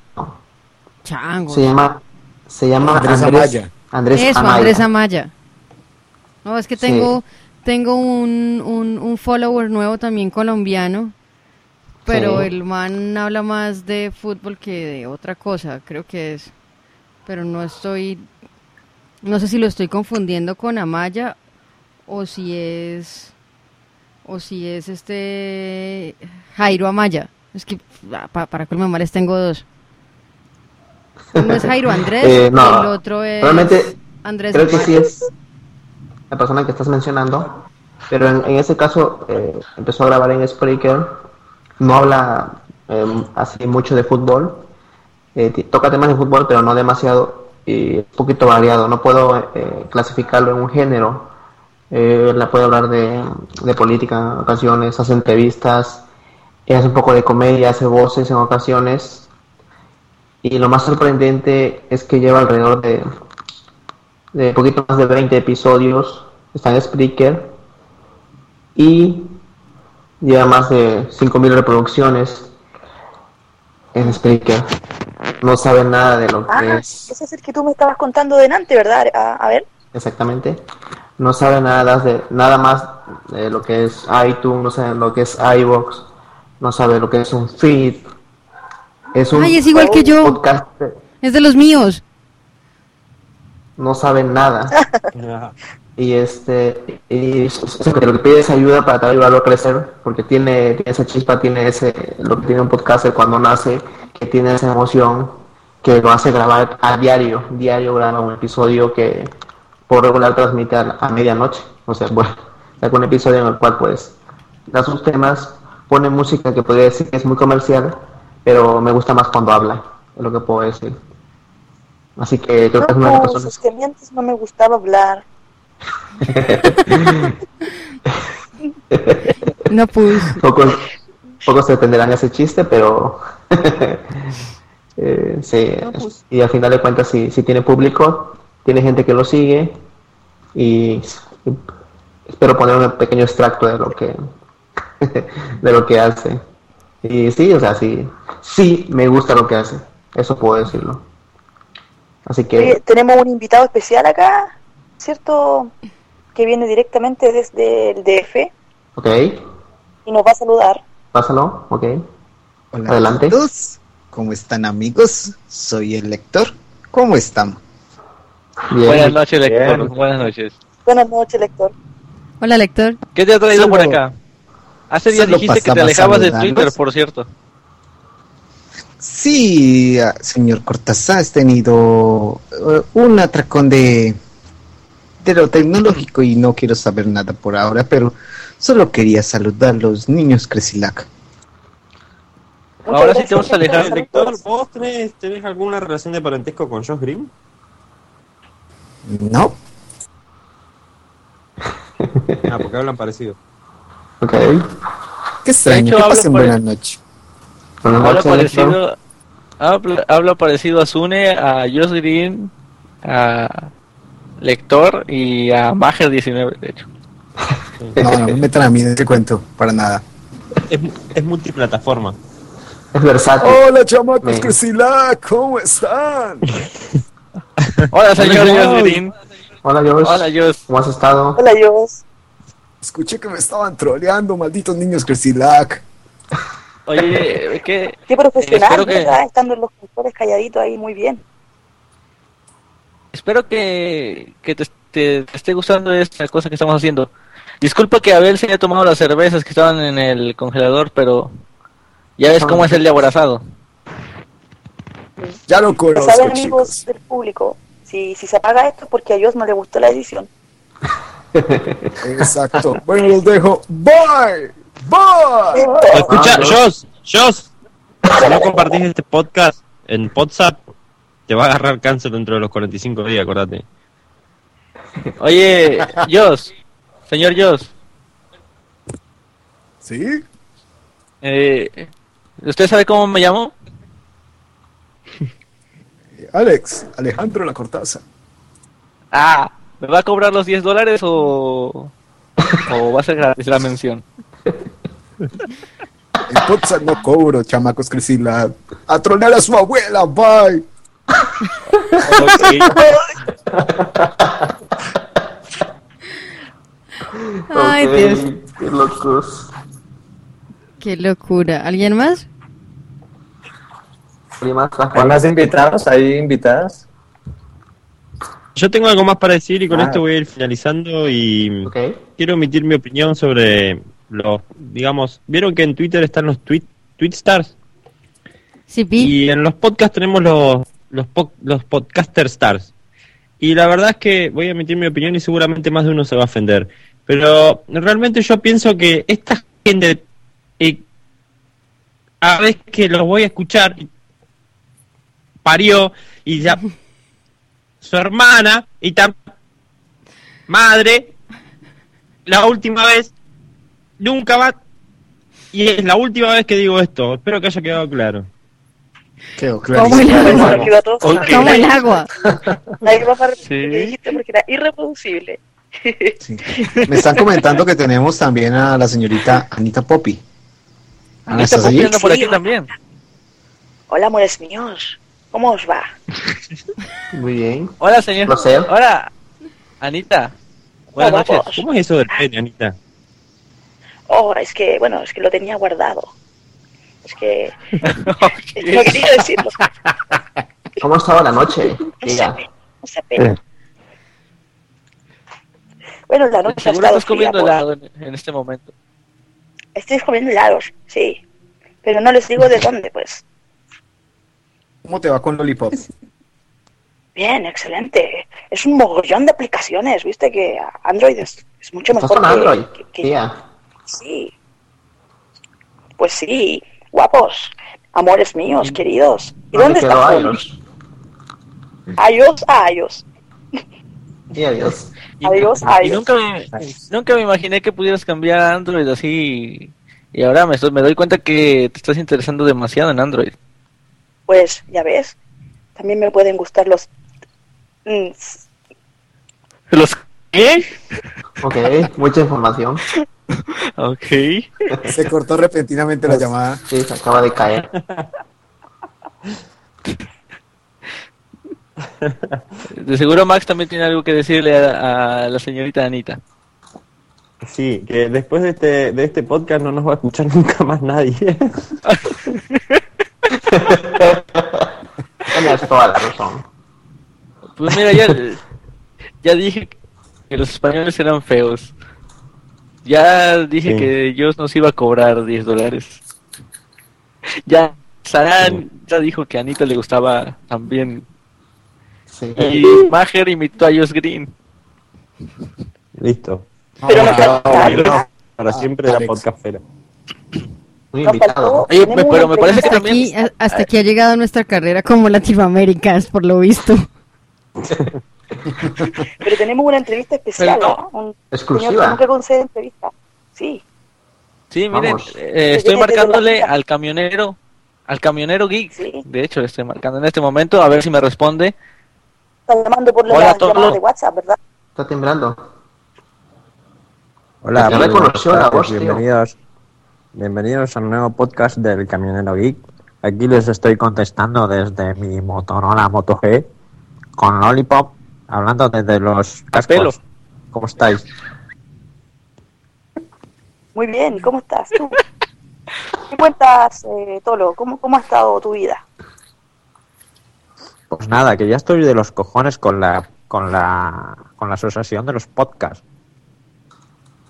Chango. Se llama, se llama Andrés Amaya. Andrés Eso, Amaya. Andrés Amaya. No, es que Sí. tengo, tengo un, un, un follower nuevo también colombiano, pero Sí. el man habla más de fútbol que de otra cosa, creo que es. Pero no estoy, no sé si lo estoy confundiendo con Amaya o si es, o si es este Jairo Amaya. Es que ah, pa- para de males tengo dos. Uno es Jairo Andrés Eh, no, el otro es realmente Andrés creo que sí es la persona que estás mencionando, pero en, en ese caso eh, empezó a grabar en Spreaker, no habla eh, así mucho de fútbol, eh, toca temas de fútbol, pero no demasiado y un poquito variado, no puedo eh, clasificarlo en un género, eh, la puede hablar de, de política en ocasiones, hace entrevistas, hace un poco de comedia, hace voces en ocasiones, y lo más sorprendente es que lleva alrededor de, de poquito más de 20 episodios. Está en Spreaker. Y lleva más de 5.000 reproducciones en Spreaker. No sabe nada de lo que Ah, es ese es el que tú me estabas contando delante, ¿verdad? A, a ver. exactamente. No sabe nada, de, nada más de lo que es iTunes, no sabe lo que es iVoox, no sabe lo que es un feed. Es un Ay, es igual que yo. podcast Es de los míos. no saben nada. y este y es- es- lo que pide es ayuda para ayudarlo a crecer, porque tiene, tiene esa chispa, tiene ese lo que tiene un podcaster cuando nace, que tiene esa emoción que lo hace grabar a diario, diario graba un episodio que por regular transmite a, a medianoche, o sea, bueno, saca un episodio en el cual pues da sus temas, pone música que podría decir que es muy comercial, pero me gusta más cuando habla, es lo que puedo decir. Así que creo que es una de las No, personas sus temientes no me gustaba hablar. No pues. Pocos, entenderán ese chiste, pero eh, sí, y al final de cuentas sí, sí tiene público, tiene gente que lo sigue y, y espero poner un pequeño extracto de lo que de lo que hace. Y sí, o sea, sí, sí me gusta lo que hace, eso puedo decirlo. Así que Oye, tenemos un invitado especial acá, ¿cierto? Que viene directamente desde el DF ok, y nos va a saludar. Pásalo, ok. Hola Adelante. a todos, ¿cómo están amigos? Soy el lector, ¿cómo están? Bien. Buenas noches, lector. Buenas noches. Buenas noches, lector. Hola, lector. ¿Qué te ha traído por acá? Hace días solo dijiste que te alejabas de. Twitter, por cierto. Sí, ah, señor Cortázar, has tenido eh, un atracón de, tecnológico y no quiero saber nada por ahora, pero solo quería saludar a los niños Cresilac. Ahora sí te vas a alejar. Lector, ¿vos tenés, tenés alguna relación de parentesco con Josh Green? No, Ah, porque hablan parecido. Ok. qué extraño, hecho, que hablo pasen buenas noches. Buenas Habla parecido, habla, habla parecido a Sune, a Josh Green, a Lector y a Mager 19, de hecho. No, no me metan a mí en ese cuento, para nada. Es, es multiplataforma. Es versátil. Hola, chamacos Cresilac, ¿cómo están? Hola, señor Hola, Josh. Hola, Josh. Hola, Josh. ¿Cómo has estado? Hola, Dios. Escuché que me estaban troleando, malditos niños Cresilac. Oye, ¿qué? Qué profesional, espero que- ¿verdad? Estando en los controles calladitos ahí, muy bien. Espero que, que te, te- te esté gustando esta cosa que estamos haciendo. Disculpa que Abel se haya tomado las cervezas que estaban en el congelador, pero ya ves cómo es el de aborazado. Ya lo Ya conozco, saben, chicos. amigos del público, si, si se apaga esto es porque a Dios no le gustó la edición. Exacto. Bueno, los dejo. Bye. Bye. Escucha, Jos, Jos, si no compartís este podcast en WhatsApp, te va a agarrar cáncer dentro de los 45 días, acordate. Oye, Jos, señor Jos. ¿Sí? Eh, ¿Usted sabe cómo me llamo? Alex, Alejandro La Cortaza. Ah, ¿me va a cobrar los 10 dólares o, o va a ser gratis la mención? En no cobro, chamacos Crisila. A tronar a su abuela. Bye. Ay, Ok, Dios. Qué locos. Qué locura. ¿Alguien más? ¿Hay más invitados? ¿Hay invitadas? Yo tengo algo más para decir y con Ah. esto voy a ir finalizando y quiero emitir mi opinión sobre los, digamos, vieron que en Twitter están los tweet, tweet stars Sí, y en los podcasts tenemos los los, po- los podcaster stars. Y la verdad es que voy a emitir mi opinión y seguramente más de uno se va a ofender, pero realmente yo pienso que esta gente eh, a veces que los voy a escuchar parió y ya su hermana y tam madre la última vez nunca va y es la última vez que digo esto. Espero que haya quedado claro quedó Como el agua. Como el agua. Nadie va a parar lo que dijiste porque era irreproducible. Me están comentando que tenemos también a la señorita Anita Poppy. Ana, Está ¿estás allí? copiando por aquí también. Hola, amores míos. ¿Cómo os va? Muy bien. Hola, señor. Placer. Hola, Anita. Buenas noches. vos. ¿cómo es eso del pene Anita? Oh, es que, bueno, es que lo tenía guardado. Es que no quería decirlo. ¿Cómo ha estado la noche? Diga. No se pena. Bueno, la noche ha Seguro estado estás comiendo fría, helado en, en este momento. Estoy comiendo helados, sí. Pero no les digo de dónde, pues. ¿Cómo te va con Lollipop? Bien, excelente. Es un mogollón de aplicaciones, viste que Android es, es mucho ¿Estás mejor con que- Android? que- que-. Sí. Pues sí, guapos, amores míos, queridos. ¿Y dónde quedó está iOS? iOS a iOS. Y adiós. Adiós, Y adiós. nunca me, nunca me imaginé que pudieras cambiar a Android así. Y ahora me, me doy cuenta que te estás interesando demasiado en Android. Pues ya ves, también me pueden gustar los... mm, ¿Los qué? Ok, mucha información. Ok. Se cortó repentinamente la llamada. Sí, se acaba de caer. De seguro Max también tiene algo que decirle a, a la señorita Anita. Sí, que después de este, de este podcast no nos va a escuchar nunca más nadie. Tienes toda la razón. Pues mira, ya, ya dije que los españoles eran feos. Ya dije Sí. que Dios nos iba a cobrar 10 dólares. Ya Sarán ya dijo que a Anita le gustaba también. Y Mager imitó a Josh Green. Listo. Pero para siempre la podcastera. Muy invitado. Oye, pero me parece que también- Aquí, hasta aquí ha llegado nuestra carrera como Latinoaméricas, por lo visto. Pero tenemos una entrevista especial, Pero ¿no? Un Exclusiva. señor que nunca concede entrevista. Sí. Sí, miren, Vamos. eh, estoy marcándole al camionero, al camionero geek. Sí. De hecho, le estoy marcando en este momento a ver si me responde. Está llamando por la Hola, llamada de WhatsApp, ¿verdad? Está temblando. Hola, Ya reconoció la voz, tío. bienvenidos, bienvenidos al nuevo podcast del Camionero Geek. Aquí les estoy contestando desde mi Motorola Moto G con Lollipop, hablando desde los cascos. pelo. ¿Cómo estáis? Muy bien, ¿cómo estás tú? ¿Qué cuentas, eh, Tolo? ¿Cómo, ¿Cómo ha estado tu vida? Pues nada, que ya estoy de los cojones con la con la con la asociación de los podcasts.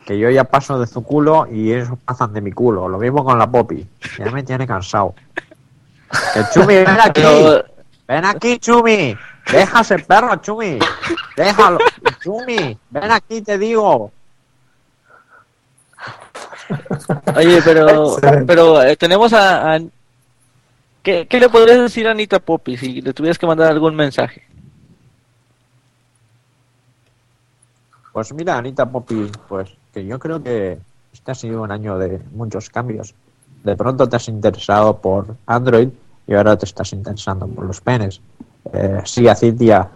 Que yo ya paso de su culo y ellos pasan de mi culo. Lo mismo con la Poppy. Ya me tiene cansado. Que Chumi, ven aquí. Ven aquí, Chumi. Deja ese perro, Chumi. Déjalo. Chumi, ven aquí, te digo. Oye, pero, pero eh, tenemos a, a- ¿Qué, ¿Qué le podrías decir a Anita Poppy si le tuvieras que mandar algún mensaje? Pues mira, Anita Poppy, pues que yo creo que este ha sido un año de muchos cambios. De pronto te has interesado por Android y ahora te estás interesando por los penes. Eh, sí, a Cintia.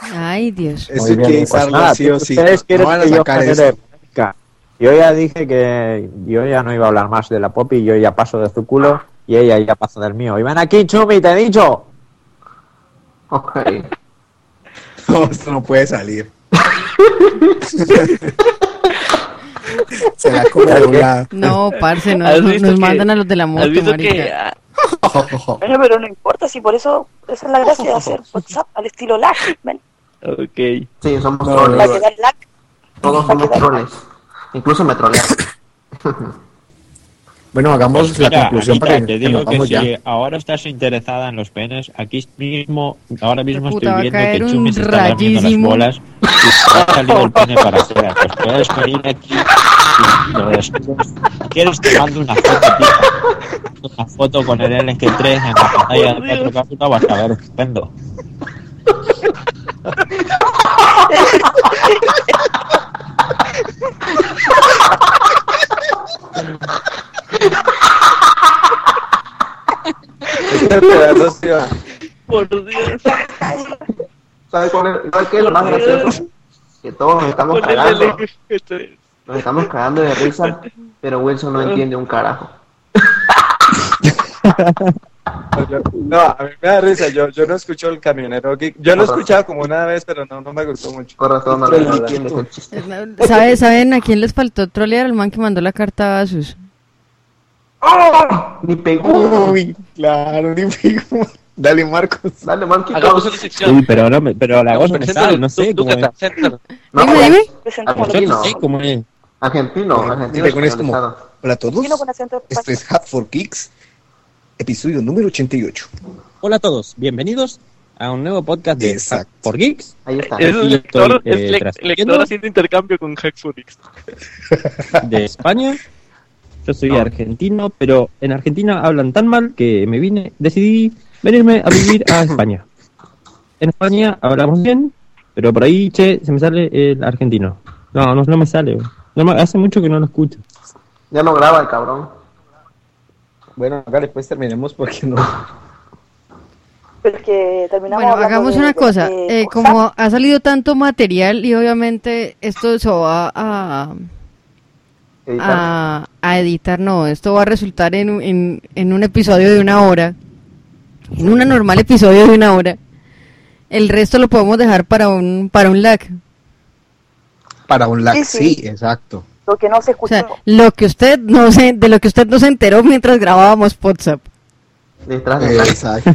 Ay, Dios. Eso Muy que pues nada, sí o sí. Ustedes No quieren van a que yo sacar eso. polémica. Yo ya dije que yo ya no iba a hablar más de la Poppy, yo ya paso de su culo y ella ya pasa del mío. Y ven aquí, Chumi, te he dicho. Ok. No, esto no puede salir. Se la come de un lado. No, parce, no, ¿Has no- visto nos que- mandan a los de la moto, marica. que- Bueno, pero no importa, si por eso, esa es la gracia de hacer WhatsApp al estilo lag, ¿ven? Ok. Sí, somos a lag. Todos somos troles. Incluso me trolean. Bueno, hagamos Pues la mira, conclusión Anita, para que, te que digo nos que vamos si ya. ahora estás interesada en los penes, aquí mismo, ahora mismo Puta, estoy a viendo que Chumi se está lamiendo las bolas y te ha salido el pene para afuera. Pues puedes venir aquí lo descubres. ¿Quieres que mande una foto, tío? Una foto con el LG3 en la pantalla de 4K, puta, vas a ver estupendo. Este. Por Dios. ¿Sabes cuál es, ¿sabes qué es lo más gracioso? Que todos nos estamos cagando. LG3. Nos estamos cagando de risa, pero Wilson no entiende un carajo. No, a mí me da risa. Yo, yo no escucho el camionero geek. Yo lo he escuchado como una vez, pero no, no me gustó mucho. Corazón, no, Pero no chiste. ¿Sabe- ¿Saben a quién les faltó trolear? Al man que mandó la carta a Asus. Ni pegó. Uy, claro, ni pegó. Dale, Marcos. Dale, Marquito. Hagamos una sección. Uy, pero, ahora me- pero la sale, no sé tú, cómo es. No, Dime, dime. No sé cómo es. Argentino, argentino. es como, hola a todos. Esto es Hat for Geeks, episodio número 88. Hola a todos, bienvenidos a un nuevo podcast de. Hack for Geeks. Ahí está. Es Aquí lector, estoy, es eh, transmitiendo lector haciendo intercambio con Hackfonix. de España. Yo soy No. argentino, pero en Argentina hablan tan mal que me vine, decidí venirme a vivir a España. En España hablamos bien, pero por ahí, che, se me sale el argentino. No, no, no me sale. No hace mucho que no lo escucho. Ya no graba el cabrón. Bueno, acá después terminemos porque no. Porque terminamos Bueno, hagamos de- una de- cosa. de eh, WhatsApp. como ha salido tanto material y obviamente esto se va a, Editar. a, a editar, no, esto va a resultar en, un- en, en un episodio de una hora, en un normal episodio de una hora. El resto lo podemos dejar para un para un lag. Para un lag, Sí, sí, sí. exacto. Lo que no se O sea, escuchó. lo que usted no se, de lo que usted no se enteró mientras grabábamos WhatsApp. Detrás de la- exacto.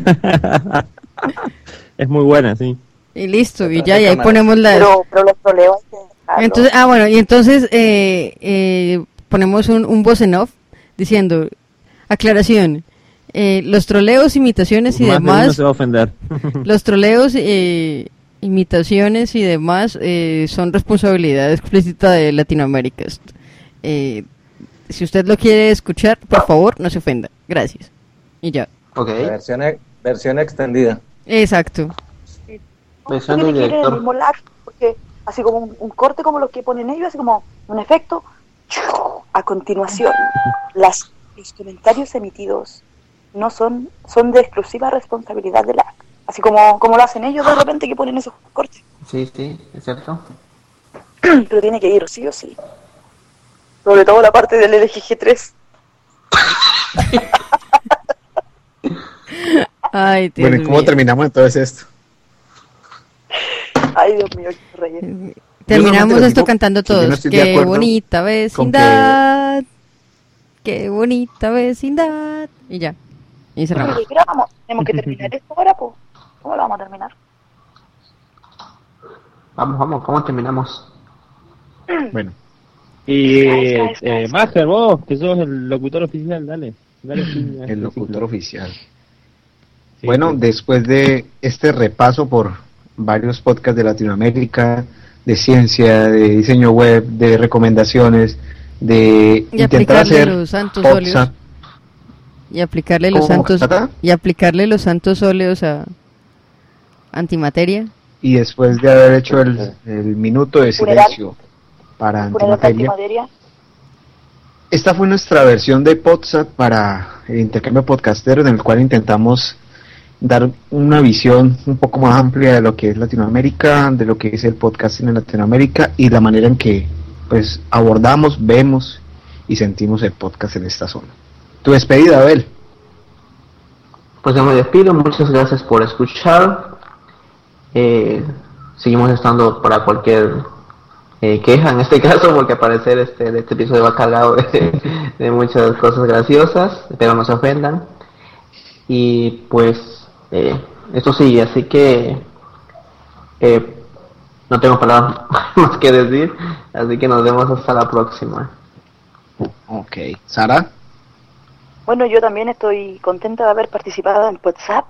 Es muy buena, sí. Y listo, y ya, y ahí ponemos la... Pero, pero los dejarlos. Entonces, ah, bueno, y entonces eh, eh, ponemos un, un voz en off diciendo, aclaración, eh, los troleos, imitaciones y Más de uno demás, se va a ofender. los troleos, eh, imitaciones y demás eh, son responsabilidad explícita de Latinoamérica. Eh, si usted lo quiere escuchar, por favor, no se ofenda. Gracias. Y ya. Ok. Versión, e- versión extendida. Exacto. Versión del director. porque así como un, un corte como los que ponen ellos, así como un efecto. A continuación, las, los comentarios emitidos no son, son de exclusiva responsabilidad de lag. Así como, como lo hacen ellos de repente que ponen esos cortes. Sí, sí, es cierto. Pero tiene que ir sí o sí. Sobre todo la parte del LGG3. Ay, Dios Bueno, ¿y cómo mío. terminamos entonces esto? Ay, Dios mío, qué reyes. Terminamos esto digo cantando todos. Qué bonita con que- vecindad. Qué bonita vecindad. Y ya. Y cerramos. Oye, tenemos que terminar esto ahora, pues. ¿Cómo lo vamos a terminar? Vamos, vamos, ¿cómo terminamos? Bueno. Y eh, Master, vos, que sos el locutor oficial, dale. El locutor oficial. Bueno, después de este repaso por varios podcasts de Latinoamérica, de ciencia, de diseño web, de recomendaciones, de Y intentar aplicarle hacer los santos óleos. Y aplicarle los ¿Cómo, santos. Y aplicarle los santos óleos a antimateria. y después de haber hecho el, el minuto de silencio para antimateria, antimateria. esta fue nuestra versión de Podsap para el intercambio podcastero en el cual intentamos dar una visión un poco más amplia de lo que es Latinoamérica, de lo que es el podcasting en Latinoamérica y la manera en que pues abordamos, vemos y sentimos el podcast en esta zona. Tu despedida, Abel. Pues yo me despido, muchas gracias por escuchar. Eh, seguimos estando para cualquier eh, queja en este caso, porque al parecer este, este episodio va cargado de, de muchas cosas graciosas, espero no se ofendan. Y pues eh, esto sigue, así que eh, no tengo palabras más que decir, así que nos vemos hasta la próxima. Ok, Sara. Bueno, yo también estoy contenta de haber participado en WhatsApp,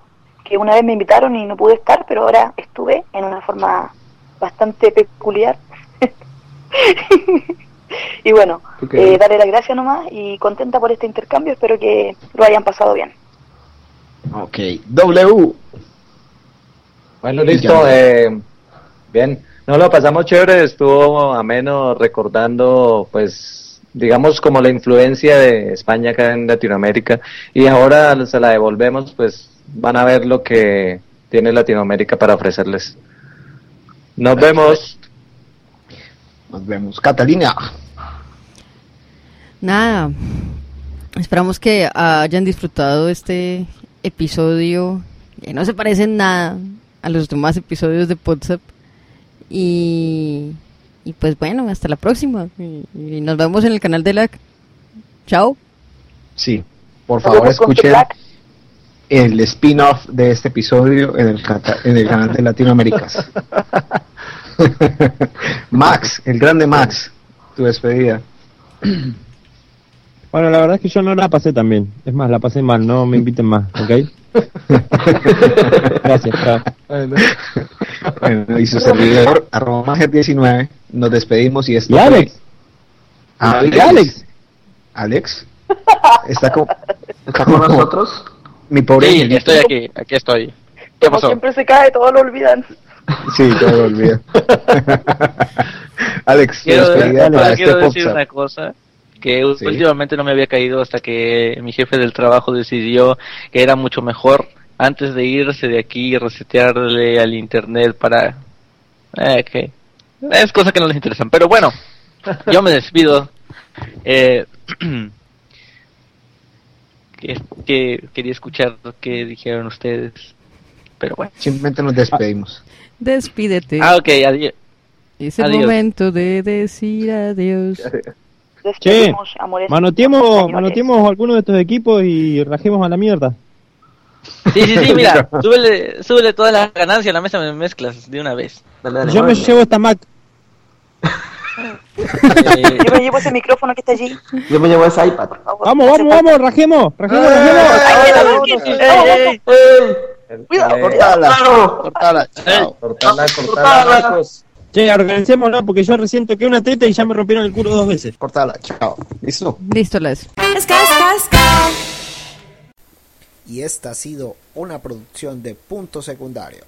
que una vez me invitaron y no pude estar, pero ahora estuve en una forma bastante peculiar. y bueno, Ok. eh, darle las gracias nomás y contenta por este intercambio, espero que lo hayan pasado bien. Ok, W. Bueno, listo. eh, bien, no lo pasamos chévere, estuvo ameno recordando, pues, digamos, como la influencia de España acá en Latinoamérica. Y ahora se la devolvemos, pues, van a ver lo que tiene Latinoamérica para ofrecerles. Nos vemos. Nos vemos. Catalina. Nada. Esperamos que hayan disfrutado este episodio que no se parece en nada a los demás episodios de WhatsApp. Y, y pues bueno, hasta la próxima. Y, y nos vemos en el canal de LAC. Chao. Sí, por favor escuchen Black. El spin-off de este episodio en el, en el canal de Latinoaméricas. Max, el grande Max, tu despedida. Bueno, la verdad es que yo no la pasé tan bien. Es más, la pasé mal, no me inviten más, ¿ok? Gracias. Bueno, y su servidor, arroba Mager19, nos despedimos y esto ¿Y Alex? Alex. ¿Y Alex? Alex. Está con, ¿Está con nosotros? Mi pobre Sí, estoy aquí, aquí estoy. ¿Qué Como pasó? siempre se cae, todo lo olvidan. Sí, todo lo olvido. Alex, Quiero, solo para quiero este decir podcast. una cosa que Sí. últimamente no me había caído hasta que mi jefe del trabajo decidió que era mucho mejor antes de irse de aquí resetearle al internet para eh, que es cosa que no les interesan pero bueno yo me despido eh, que, que quería escuchar lo que dijeron ustedes pero bueno Simplemente nos despedimos. Despídete. ah ok adiós Es el adiós. momento de decir adiós. Che, Despedimos, amores. manoteemos, manoteemos alguno de estos equipos y rajemos a la mierda. Sí, sí, sí, mira, súbele, súbele todas las ganancias a la mesa de mezclas de una vez. Yo me llevo esta Mac. Eh, Yo me llevo ese micrófono que está allí. Yo me llevo ese iPad. Vamos, vamos, vamos, rajemos, rajemos, rajemos. Cuidado, Cortala, cortala, chao. Cortala, cortala. Che, organicémonos porque yo recién toqué una teta y ya me rompieron el culo dos veces. Cortala, chao. ¿Listo? Listo, las. Y esta ha sido una producción de Punto Secundario.